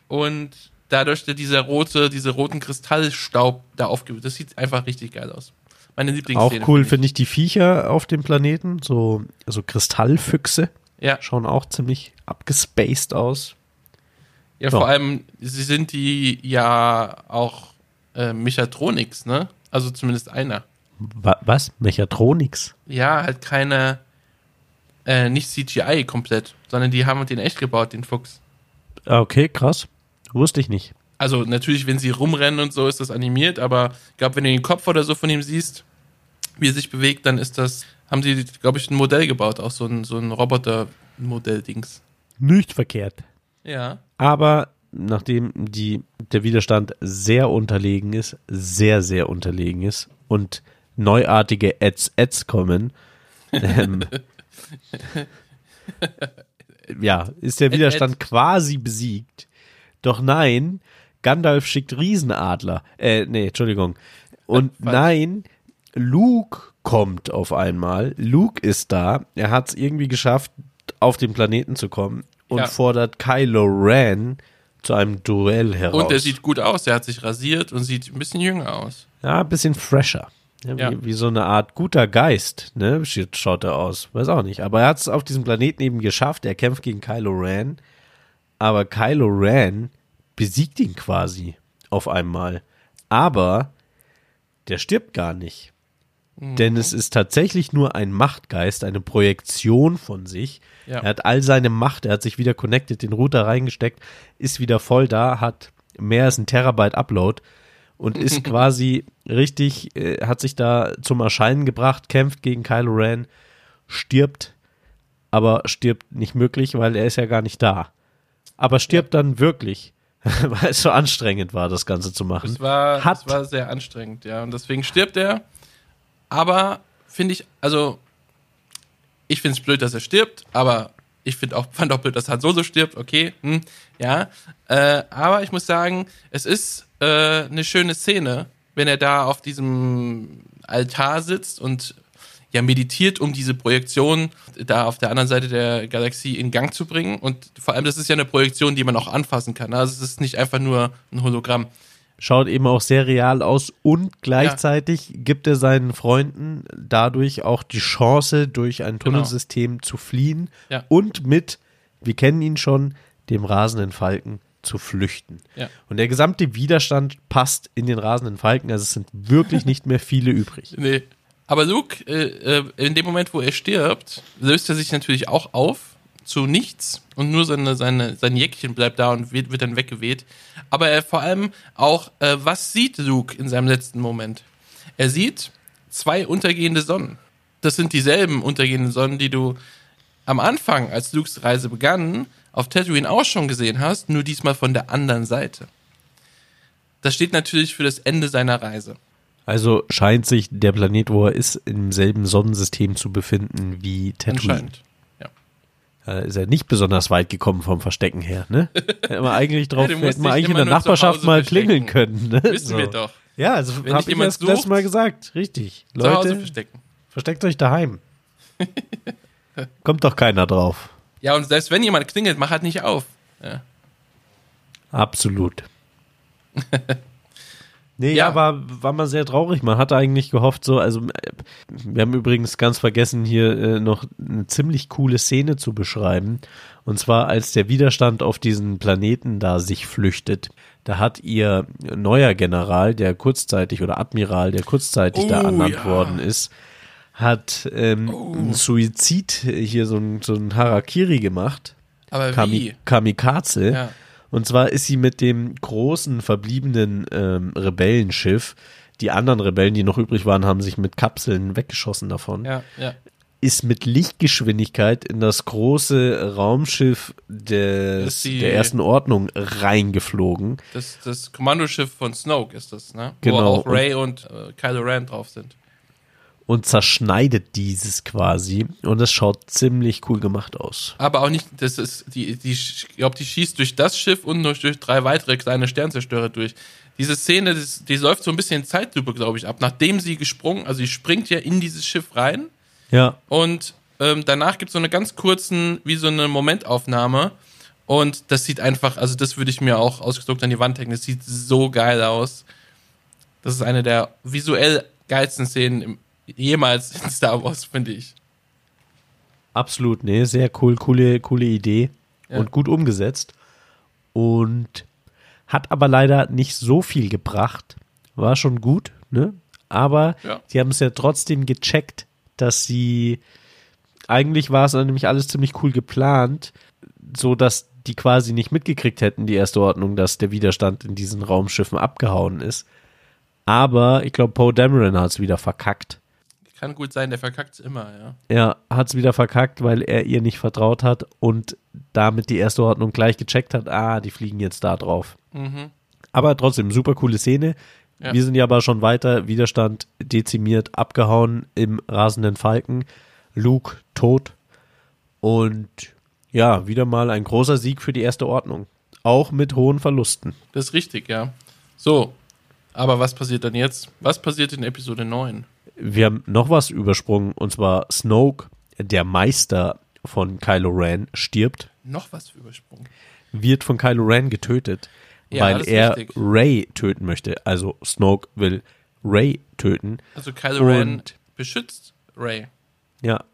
und dadurch dieser rote, diese roten Kristallstaub da aufgibt. Das sieht einfach richtig geil aus. Meine Auch Lieblingsszene. cool finde finde ich die Viecher auf dem Planeten, so, so Kristallfüchse, ich. Ja, schauen auch ziemlich abgespaced aus. Ja, vor allem, sie sind die ja auch äh, Mechatronics, ne? Also zumindest einer. Wa was? Mechatronics? Ja, halt keine, äh, nicht CGI komplett, sondern die haben den echt gebaut, den Fuchs. Okay, krass. Wusste ich nicht. Also natürlich, wenn sie rumrennen und so, ist das animiert, aber ich glaube, wenn du den Kopf oder so von ihm siehst, wie er sich bewegt, dann ist das, haben sie, glaube ich, ein Modell gebaut, auch so ein, so ein Roboter-Modell-Dings. Nicht verkehrt. Ja. Aber nachdem die, der Widerstand sehr unterlegen ist, sehr, sehr unterlegen ist und neuartige Ads-Ads kommen, ähm, *laughs* ja, ist der Widerstand quasi besiegt. Doch nein, Gandalf schickt Riesenadler. Äh, nee, Entschuldigung. Und Falsch. nein, Luke kommt auf einmal. Luke ist da. Er hat es irgendwie geschafft, auf den Planeten zu kommen und Ja. fordert Kylo Ren zu einem Duell heraus. Und er sieht gut aus, er hat sich rasiert und sieht ein bisschen jünger aus. ja, ein bisschen fresher. Ja, wie, Ja. wie so eine Art guter Geist, ne? Schaut- Schaut er aus. Weiß auch nicht. Aber er hat es auf diesem Planeten eben geschafft. Er kämpft gegen Kylo Ren. Aber Kylo Ren besiegt ihn quasi auf einmal. Aber der stirbt gar nicht. Denn es ist tatsächlich nur ein Machtgeist, eine Projektion von sich. Ja. Er hat all seine Macht, er hat sich wieder connected, den Router reingesteckt, ist wieder voll da, hat mehr als ein Terabyte Upload und *laughs* ist quasi richtig, äh, hat sich da zum Erscheinen gebracht, kämpft gegen Kylo Ren, stirbt, aber stirbt nicht möglich, weil er ist ja gar nicht da. Aber stirbt dann wirklich, *laughs* weil es so anstrengend war, das Ganze zu machen. Es war, hat es war sehr anstrengend, ja. Und deswegen stirbt er. Aber finde ich, also, ich finde es blöd, dass er stirbt, aber ich finde auch, *laughs* fand auch blöd, dass Han Solo stirbt, okay, hm, ja. Äh, aber ich muss sagen, es ist äh, eine schöne Szene, wenn er da auf diesem Altar sitzt und ja meditiert, um diese Projektion da auf der anderen Seite der Galaxie in Gang zu bringen. Und vor allem, das ist ja eine Projektion, die man auch anfassen kann. Also es ist nicht einfach nur ein Hologramm. Schaut eben auch sehr real aus und gleichzeitig gibt er seinen Freunden dadurch auch die Chance, durch ein Tunnelsystem zu fliehen Ja. und mit, wir kennen ihn schon, dem rasenden Falken zu flüchten. Ja. Und der gesamte Widerstand passt in den rasenden Falken, also es sind wirklich nicht mehr viele übrig. *laughs* Nee. Aber Luke, äh, äh, in dem Moment, wo er stirbt, löst er sich natürlich auch auf zu nichts und nur seine, seine, sein Jäckchen bleibt da und wird, wird dann weggeweht. Aber er vor allem auch, äh, was sieht Luke in seinem letzten Moment? Er sieht zwei untergehende Sonnen. Das sind dieselben untergehenden Sonnen, die du am Anfang, als Lukes Reise begann, auf Tatooine auch schon gesehen hast, nur diesmal von der anderen Seite. Das steht natürlich für das Ende seiner Reise. Also scheint sich der Planet, wo er ist, im selben Sonnensystem zu befinden wie Tatooine. Anscheinend. Da ist er nicht besonders weit gekommen vom Verstecken her, ne? *laughs* Hätte man eigentlich drauf, Ja, hätte man eigentlich in der Nachbarschaft mal verstecken. klingeln können, ne? Wissen So. wir doch. Ja, also habe ich jemand das letzte Mal gesagt. Richtig. Zu Hause Leute, verstecken. versteckt euch daheim. *laughs* Kommt doch keiner drauf. Ja, und selbst wenn jemand klingelt, mach halt nicht auf. Ja. Absolut. *laughs* Nee, Ja. ja, war, war mal sehr traurig. Man hatte eigentlich gehofft, so, also äh, wir haben übrigens ganz vergessen, hier äh, noch eine ziemlich coole Szene zu beschreiben. Und zwar, als der Widerstand auf diesen Planeten da sich flüchtet, da hat ihr neuer General, der kurzzeitig oder Admiral, der kurzzeitig da Oh, ernannt ja. worden ist, hat ähm, einen Suizid, äh, hier so ein, so ein Harakiri gemacht. Aber Kami wie? Kamikaze. Ja. Und zwar ist sie mit dem großen verbliebenen ähm, Rebellenschiff, die anderen Rebellen, die noch übrig waren, haben sich mit Kapseln weggeschossen davon, Ja, ja. ist mit Lichtgeschwindigkeit in das große Raumschiff des, die- der ersten Ordnung reingeflogen. Das, das Kommandoschiff von Snoke ist das, ne? Genau. Wo auch Ray und äh, Kylo Ren drauf sind. Und zerschneidet dieses quasi. Und es schaut ziemlich cool gemacht aus. Aber auch nicht, das ist, die, die, ich glaube, die schießt durch das Schiff und durch, durch drei weitere kleine Sternzerstörer durch. Diese Szene, das, die läuft so ein bisschen in Zeitlupe, glaube ich, ab. Nachdem sie gesprungen, also sie springt ja in dieses Schiff rein Ja, Und ähm, danach gibt es so eine ganz kurzen, wie so eine Momentaufnahme. Und das sieht einfach, also das würde ich mir auch ausgedruckt an die Wand hängen. Das sieht so geil aus. Das ist eine der visuell geilsten Szenen im, jemals in Star Wars, finde ich. absolut. Nee, sehr cool, coole, coole Idee Ja. und gut umgesetzt. Und hat aber leider nicht so viel gebracht. War schon gut, ne? Aber Ja. die haben es ja trotzdem gecheckt, dass sie eigentlich war es nämlich alles ziemlich cool geplant, so dass die quasi nicht mitgekriegt hätten, die erste Ordnung, dass der Widerstand in diesen Raumschiffen abgehauen ist. Aber ich glaube, Poe Dameron hat es wieder verkackt. Kann gut sein, der verkackt immer, ja. Er hat es wieder verkackt, weil er ihr nicht vertraut hat und damit die erste Ordnung gleich gecheckt hat, ah, die fliegen jetzt da drauf. Mhm. Aber trotzdem, super coole Szene. Ja. Wir sind ja aber schon weiter, Widerstand dezimiert, abgehauen im rasenden Falken. Luke tot. Und ja, wieder mal ein großer Sieg für die erste Ordnung. Auch mit hohen Verlusten. Das ist richtig, ja. So, aber was passiert dann jetzt? Was passiert in Episode 9? Wir haben noch was übersprungen, und zwar Snoke, der Meister von Kylo Ren, stirbt, Noch was übersprungen. wird von Kylo Ren getötet, Ja, weil er richtig. Ray töten möchte. Also Snoke will Ray töten. Also Kylo Ren beschützt Ray. Ja.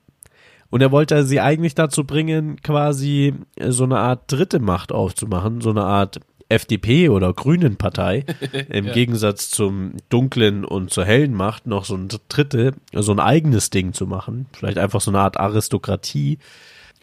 Und er wollte sie eigentlich dazu bringen, quasi so eine Art dritte Macht aufzumachen, so eine Art FDP oder Grünen Partei, *laughs* im Gegensatz zum dunklen und zur hellen Macht noch so ein dritte, so ein eigenes Ding zu machen, vielleicht einfach so eine Art Aristokratie.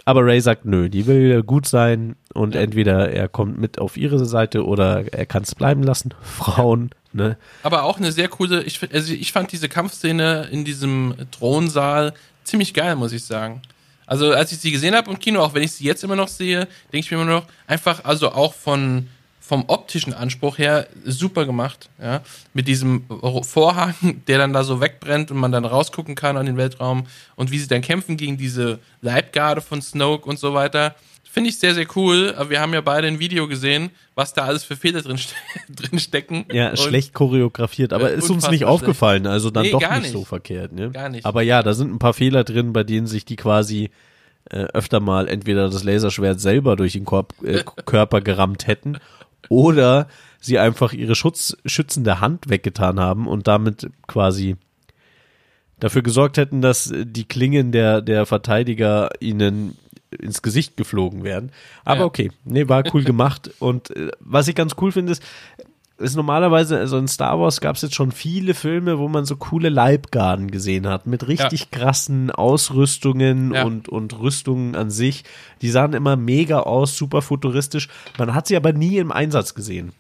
Aber Ray sagt, nö, die will gut sein und entweder er kommt mit auf ihre Seite oder er kann es bleiben lassen. *laughs* Frauen, ne? Aber auch eine sehr coole, ich, also ich fand diese Kampfszene in diesem Thronsaal ziemlich geil, muss ich sagen. Also als ich sie gesehen habe im Kino, auch wenn ich sie jetzt immer noch sehe, denke ich mir immer noch, einfach, also auch von vom optischen Anspruch her super gemacht, ja, mit diesem Vorhang, der dann da so wegbrennt und man dann rausgucken kann an den Weltraum und wie sie dann kämpfen gegen diese Leibgarde von Snoke und so weiter. Finde ich sehr, sehr cool. Aber wir haben ja beide ein Video gesehen, was da alles für Fehler drin, ste *laughs* drin stecken. Ja, Und- schlecht choreografiert, aber Äh, ist uns nicht aufgefallen, also dann Nee, doch gar nicht, nicht. so verkehrt, ne? Gar nicht. Aber ja, da sind ein paar Fehler drin, bei denen sich die quasi äh, öfter mal entweder das Laserschwert selber durch den Korb, äh, Körper gerammt hätten oder sie einfach ihre Schutz, schützende Hand weggetan haben und damit quasi dafür gesorgt hätten, dass die Klingen der, der Verteidiger ihnen ins Gesicht geflogen wären. Aber Ja. okay, nee, war cool gemacht. Und äh, was ich ganz cool finde, ist, ist normalerweise, also in Star Wars gab es jetzt schon viele Filme, wo man so coole Leibgarden gesehen hat, mit richtig krassen Ausrüstungen Ja. und, und Rüstungen an sich. Die sahen immer mega aus, super futuristisch. Man hat sie aber nie im Einsatz gesehen.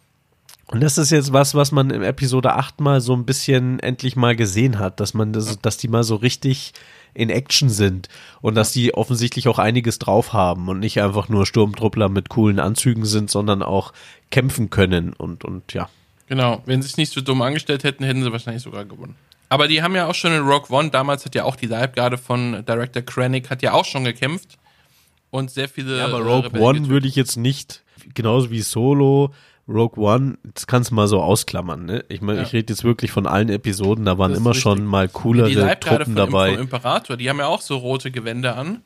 Und das ist jetzt was, was man im Episode 8 mal so ein bisschen endlich mal gesehen hat, dass man das, dass die mal so richtig in Action sind und dass die offensichtlich auch einiges drauf haben und nicht einfach nur Sturmtruppler mit coolen Anzügen sind, sondern auch kämpfen können und, und ja. Genau, wenn sie es nicht so dumm angestellt hätten, hätten sie wahrscheinlich sogar gewonnen. Aber die haben ja auch schon in Rogue One, damals hat ja auch die Leibgarde von Director Krennic, hat ja auch schon gekämpft. Und sehr viele. Ja, aber äh, Rogue One würde ich jetzt nicht, genauso wie Solo, Rogue One, das kannst du mal so ausklammern, ne? Ich meine, Ja. ich rede jetzt wirklich von allen Episoden, da waren immer schon mal coolere Truppen dabei. Imperator, die haben ja auch so rote Gewänder an.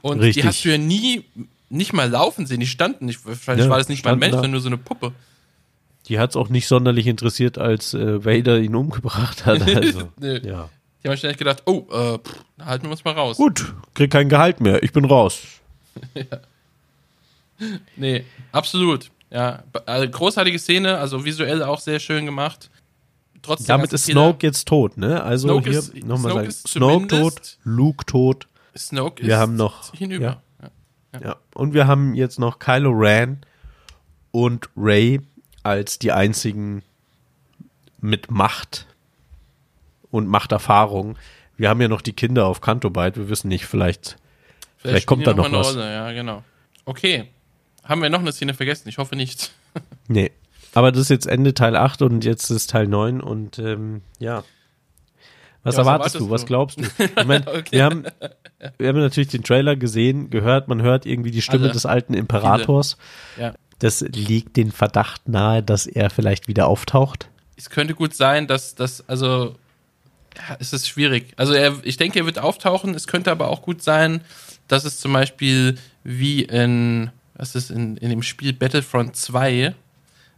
Und Richtig. die hast du ja nie, nicht mal laufen sehen, die standen nicht. Vielleicht Ja, war das nicht mal ein Mensch, sondern nur so eine Puppe. Die hat es auch nicht sonderlich interessiert, als äh, Vader ihn umgebracht hat. *laughs* Also, Nö. ja. Die haben wahrscheinlich gedacht, oh, äh, pff, halten wir uns mal raus. Gut, krieg kein Gehalt mehr, ich bin raus. *laughs* Nee, absolut. Ja, also großartige Szene, also visuell auch sehr schön gemacht. Trotzdem Damit ist Snoke jetzt tot, ne? Also Snoke hier nochmal Snoke sagen, Snoke tot, Luke tot, Snoke Wir ist haben noch- hinüber. Ja. ja. Und wir haben jetzt noch Kylo Ren und Ray als die einzigen mit Macht und Machterfahrung. Wir haben ja noch die Kinder auf Cantobite, wir wissen nicht, vielleicht, Vielleicht kommt spielen da noch was. Rolle, Ja, genau. Okay. Haben wir noch eine Szene vergessen? Ich hoffe nicht. *laughs* nee. Aber das ist jetzt Ende Teil 8 und jetzt ist Teil 9 und ähm, ja. Was Ja, was erwartest erwartest du? Was du? glaubst du? *laughs* Ich mein, Okay. wir, haben, wir haben natürlich den Trailer gesehen, gehört, man hört irgendwie die Stimme Alle. des alten Imperators. Ja. Das liegt den Verdacht nahe, dass er vielleicht wieder auftaucht. Es könnte gut sein, dass das, also, ja, es ist schwierig. Also, er, ich denke, er wird auftauchen. Es könnte aber auch gut sein, dass es zum Beispiel wie in, was ist in, in dem Spiel Battlefront 2,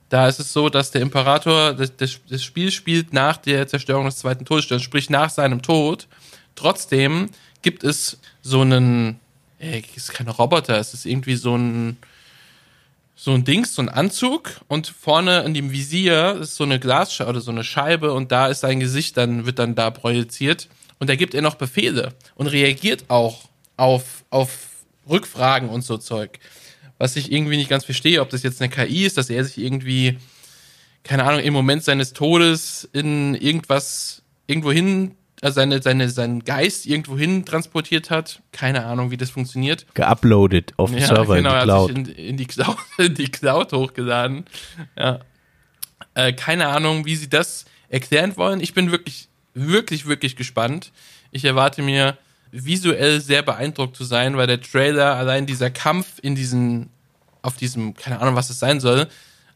da ist es so, dass der Imperator, das, das, das Spiel spielt nach der Zerstörung des zweiten Todessterns, sprich nach seinem Tod. Trotzdem gibt es so einen, äh, es ist kein Roboter, es ist irgendwie so ein, so ein Dings, so ein Anzug und vorne in dem Visier ist so eine Glasscheibe oder so eine Scheibe und da ist sein Gesicht dann, wird dann da projiziert und da gibt er noch Befehle und reagiert auch auf, auf Rückfragen und so Zeug. Was ich irgendwie nicht ganz verstehe, ob das jetzt eine KI ist, dass er sich irgendwie, keine Ahnung, im Moment seines Todes in irgendwas, irgendwo hin äh, seine, seine, seinen Geist irgendwo hin transportiert hat. Keine Ahnung, wie das funktioniert. Geuploadet auf den Ja, Server genau, in die hat Cloud. sich in, in, die Cloud, *laughs* in die Cloud hochgeladen. Ja. Äh, keine Ahnung, wie sie das erklären wollen. Ich bin wirklich, wirklich, wirklich gespannt. Ich erwarte mir visuell sehr beeindruckt zu sein, weil der Trailer, allein dieser Kampf in diesen, auf diesem, keine Ahnung, was es sein soll,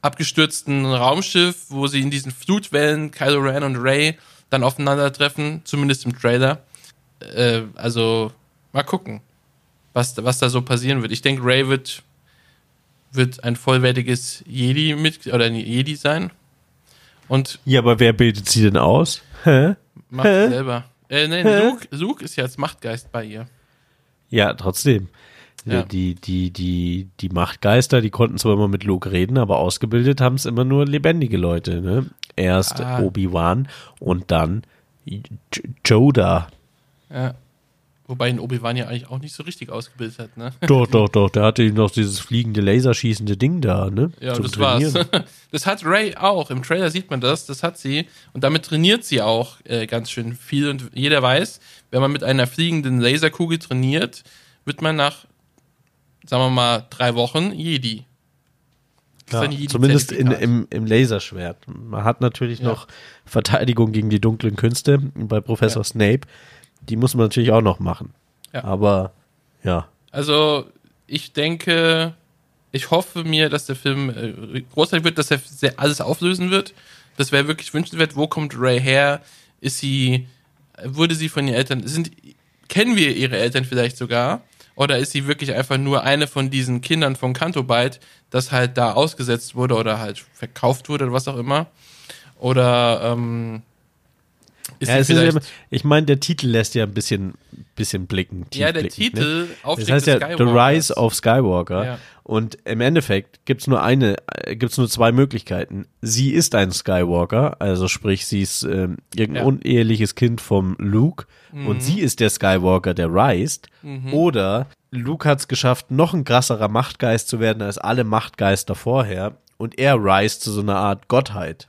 abgestürzten Raumschiff, wo sie in diesen Flutwellen, Kylo Ren und Ray, dann aufeinandertreffen, zumindest im Trailer. Äh, also, mal gucken, was, was da so passieren wird. Ich denke, Ray wird, wird ein vollwertiges Jedi mit oder ein Jedi sein und Ja, aber wer bildet sie denn aus? Hä? macht Hä? selber. Äh, nein, Luke, Luke ist ja als Machtgeist bei ihr. Ja, trotzdem. Ja. Die, die, die, die Machtgeister, die konnten zwar immer mit Luke reden, aber ausgebildet haben es immer nur lebendige Leute. Ne? Erst Ah. Obi-Wan und dann J Yoda. Ja. Wobei ihn Obi-Wan ja eigentlich auch nicht so richtig ausgebildet hat, ne? Doch, doch, doch. Der hatte noch dieses fliegende, laserschießende Ding da, ne? Ja, Zum das war's. Trainieren. *laughs* Das hat Ray auch. Im Trailer sieht man das. Das hat sie. Und damit trainiert sie auch äh, ganz schön viel. Und jeder weiß, wenn man mit einer fliegenden Laserkugel trainiert, wird man nach, sagen wir mal, drei Wochen Jedi. Ja, zumindest in, im, im Laserschwert. Man hat natürlich noch Verteidigung gegen die dunklen Künste bei Professor Ja. Snape. Die muss man natürlich auch noch machen. Ja. Aber ja. Also, ich denke, ich hoffe mir, dass der Film äh, großartig wird, dass er sehr alles auflösen wird. Das wäre wirklich wünschenswert. Wo kommt Ray her? Ist sie, wurde sie von ihren Eltern, sind, kennen wir ihre Eltern vielleicht sogar? Oder ist sie wirklich einfach nur eine von diesen Kindern von Canto Byte, das halt da ausgesetzt wurde oder halt verkauft wurde oder was auch immer? Oder, ähm, ist ja es immer, ich meine, der Titel lässt ja ein bisschen, bisschen blicken. ja, der tiefblickend, Ne? Titel, Das Aufstieg heißt des ja The. Rise of Skywalker. Ja. Und im Endeffekt gibt's nur eine, äh, gibt's nur zwei Möglichkeiten. Sie ist ein Skywalker, also sprich, sie ist ähm, irgendein Ja. uneheliches Kind vom Luke und sie ist der Skywalker, der reist. Oder Luke hat's geschafft, noch ein krasserer Machtgeist zu werden als alle Machtgeister vorher und er reist zu so einer Art Gottheit.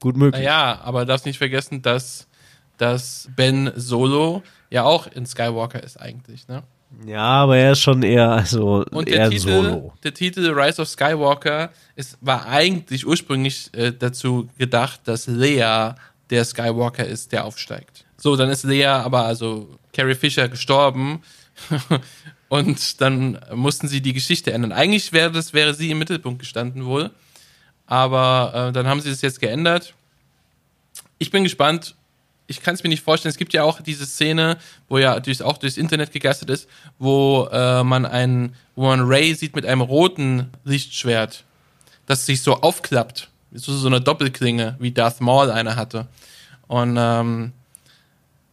Gut möglich. Ja, aber darfst nicht vergessen, dass, dass Ben Solo ja auch in Skywalker ist eigentlich, ne? Ja, aber er ist schon eher, also Und eher der Titel, Solo. der Titel Rise of Skywalker ist, war eigentlich ursprünglich äh, dazu gedacht, dass Leia der Skywalker ist, der aufsteigt. So, dann ist Leia aber, also Carrie Fisher gestorben *laughs* und dann mussten sie die Geschichte ändern. Eigentlich wäre das, wäre sie im Mittelpunkt gestanden wohl, aber äh, dann haben sie das jetzt geändert. Ich bin gespannt. Ich kann es mir nicht vorstellen. Es gibt ja auch diese Szene, wo ja durch, auch durchs Internet gegeistert ist, wo äh, man einen, wo man Ray sieht mit einem roten Lichtschwert, das sich so aufklappt, so so eine Doppelklinge, wie Darth Maul eine hatte. Und ähm,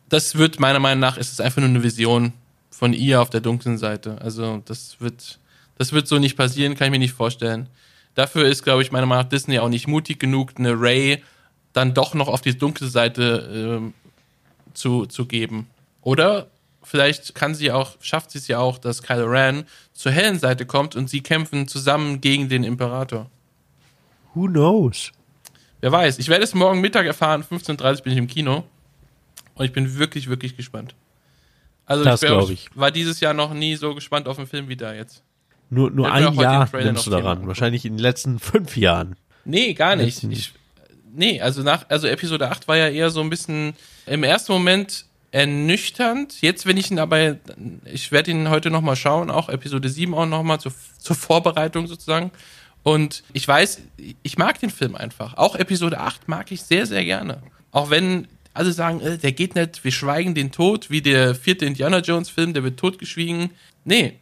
das wird meiner Meinung nach ist es einfach nur eine Vision von ihr auf der dunklen Seite. Also das wird, das wird so nicht passieren, kann ich mir nicht vorstellen. Dafür ist, glaube ich, meiner Meinung nach Disney auch nicht mutig genug, eine Ray dann doch noch auf die dunkle Seite ähm, zu, zu geben. Oder vielleicht kann sie auch, schafft sie es ja auch, dass Kylo Ren zur hellen Seite kommt und sie kämpfen zusammen gegen den Imperator. Who knows? Wer weiß, ich werde es morgen Mittag erfahren, 15.30 Uhr bin ich im Kino. Und ich bin wirklich, wirklich gespannt. Also Das ich, glaub, ich. war dieses Jahr noch nie so gespannt auf einen Film wie da jetzt. Nur, nur ein Jahr nimmst du Thema daran. angeguckt. Wahrscheinlich in den letzten fünf Jahren. Nee, gar nicht. Ich, nee, also nach, also Episode 8 war ja eher so ein bisschen im ersten Moment ernüchternd. Jetzt, wenn ich ihn aber, ich werde ihn heute nochmal schauen, auch Episode 7 auch nochmal zur, zur Vorbereitung sozusagen. Und ich weiß, ich mag den Film einfach. Auch Episode 8 mag ich sehr, sehr gerne. Auch wenn alle sagen, äh, der geht nicht, wir schweigen den Tod, wie der vierte Indiana Jones Film, der wird totgeschwiegen. Nee,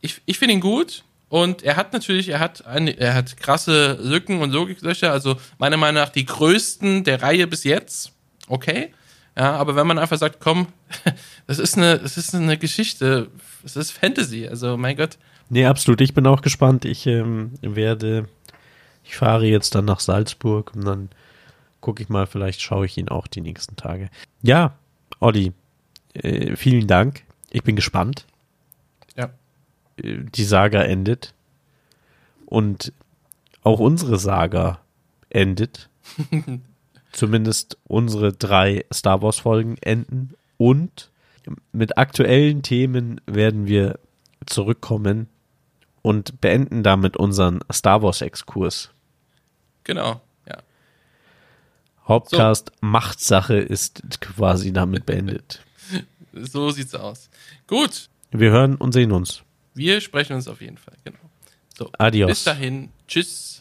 ich, ich finde ihn gut und er hat natürlich, er hat eine, er hat krasse Lücken und Logiklöcher, also meiner Meinung nach die größten der Reihe bis jetzt. Okay. Ja, aber wenn man einfach sagt, komm, *laughs* das ist eine, das ist eine Geschichte, es ist Fantasy, also mein Gott. Nee, absolut. Ich bin auch gespannt. Ich ähm, werde, ich fahre jetzt dann nach Salzburg und dann gucke ich mal, vielleicht schaue ich ihn auch die nächsten Tage. Ja, Olli, äh, vielen Dank. Ich bin gespannt. Die Saga endet. Und auch unsere Saga endet. *laughs* zumindest unsere drei Star Wars Folgen enden und mit aktuellen Themen werden wir zurückkommen und beenden damit unseren Star Wars Exkurs. Genau, ja. Hauptcast Machtsache ist quasi damit beendet. *laughs* So sieht's aus. Gut, Wir hören und sehen uns. Wir sprechen uns auf jeden Fall, genau. So, Adios. bis dahin. Tschüss.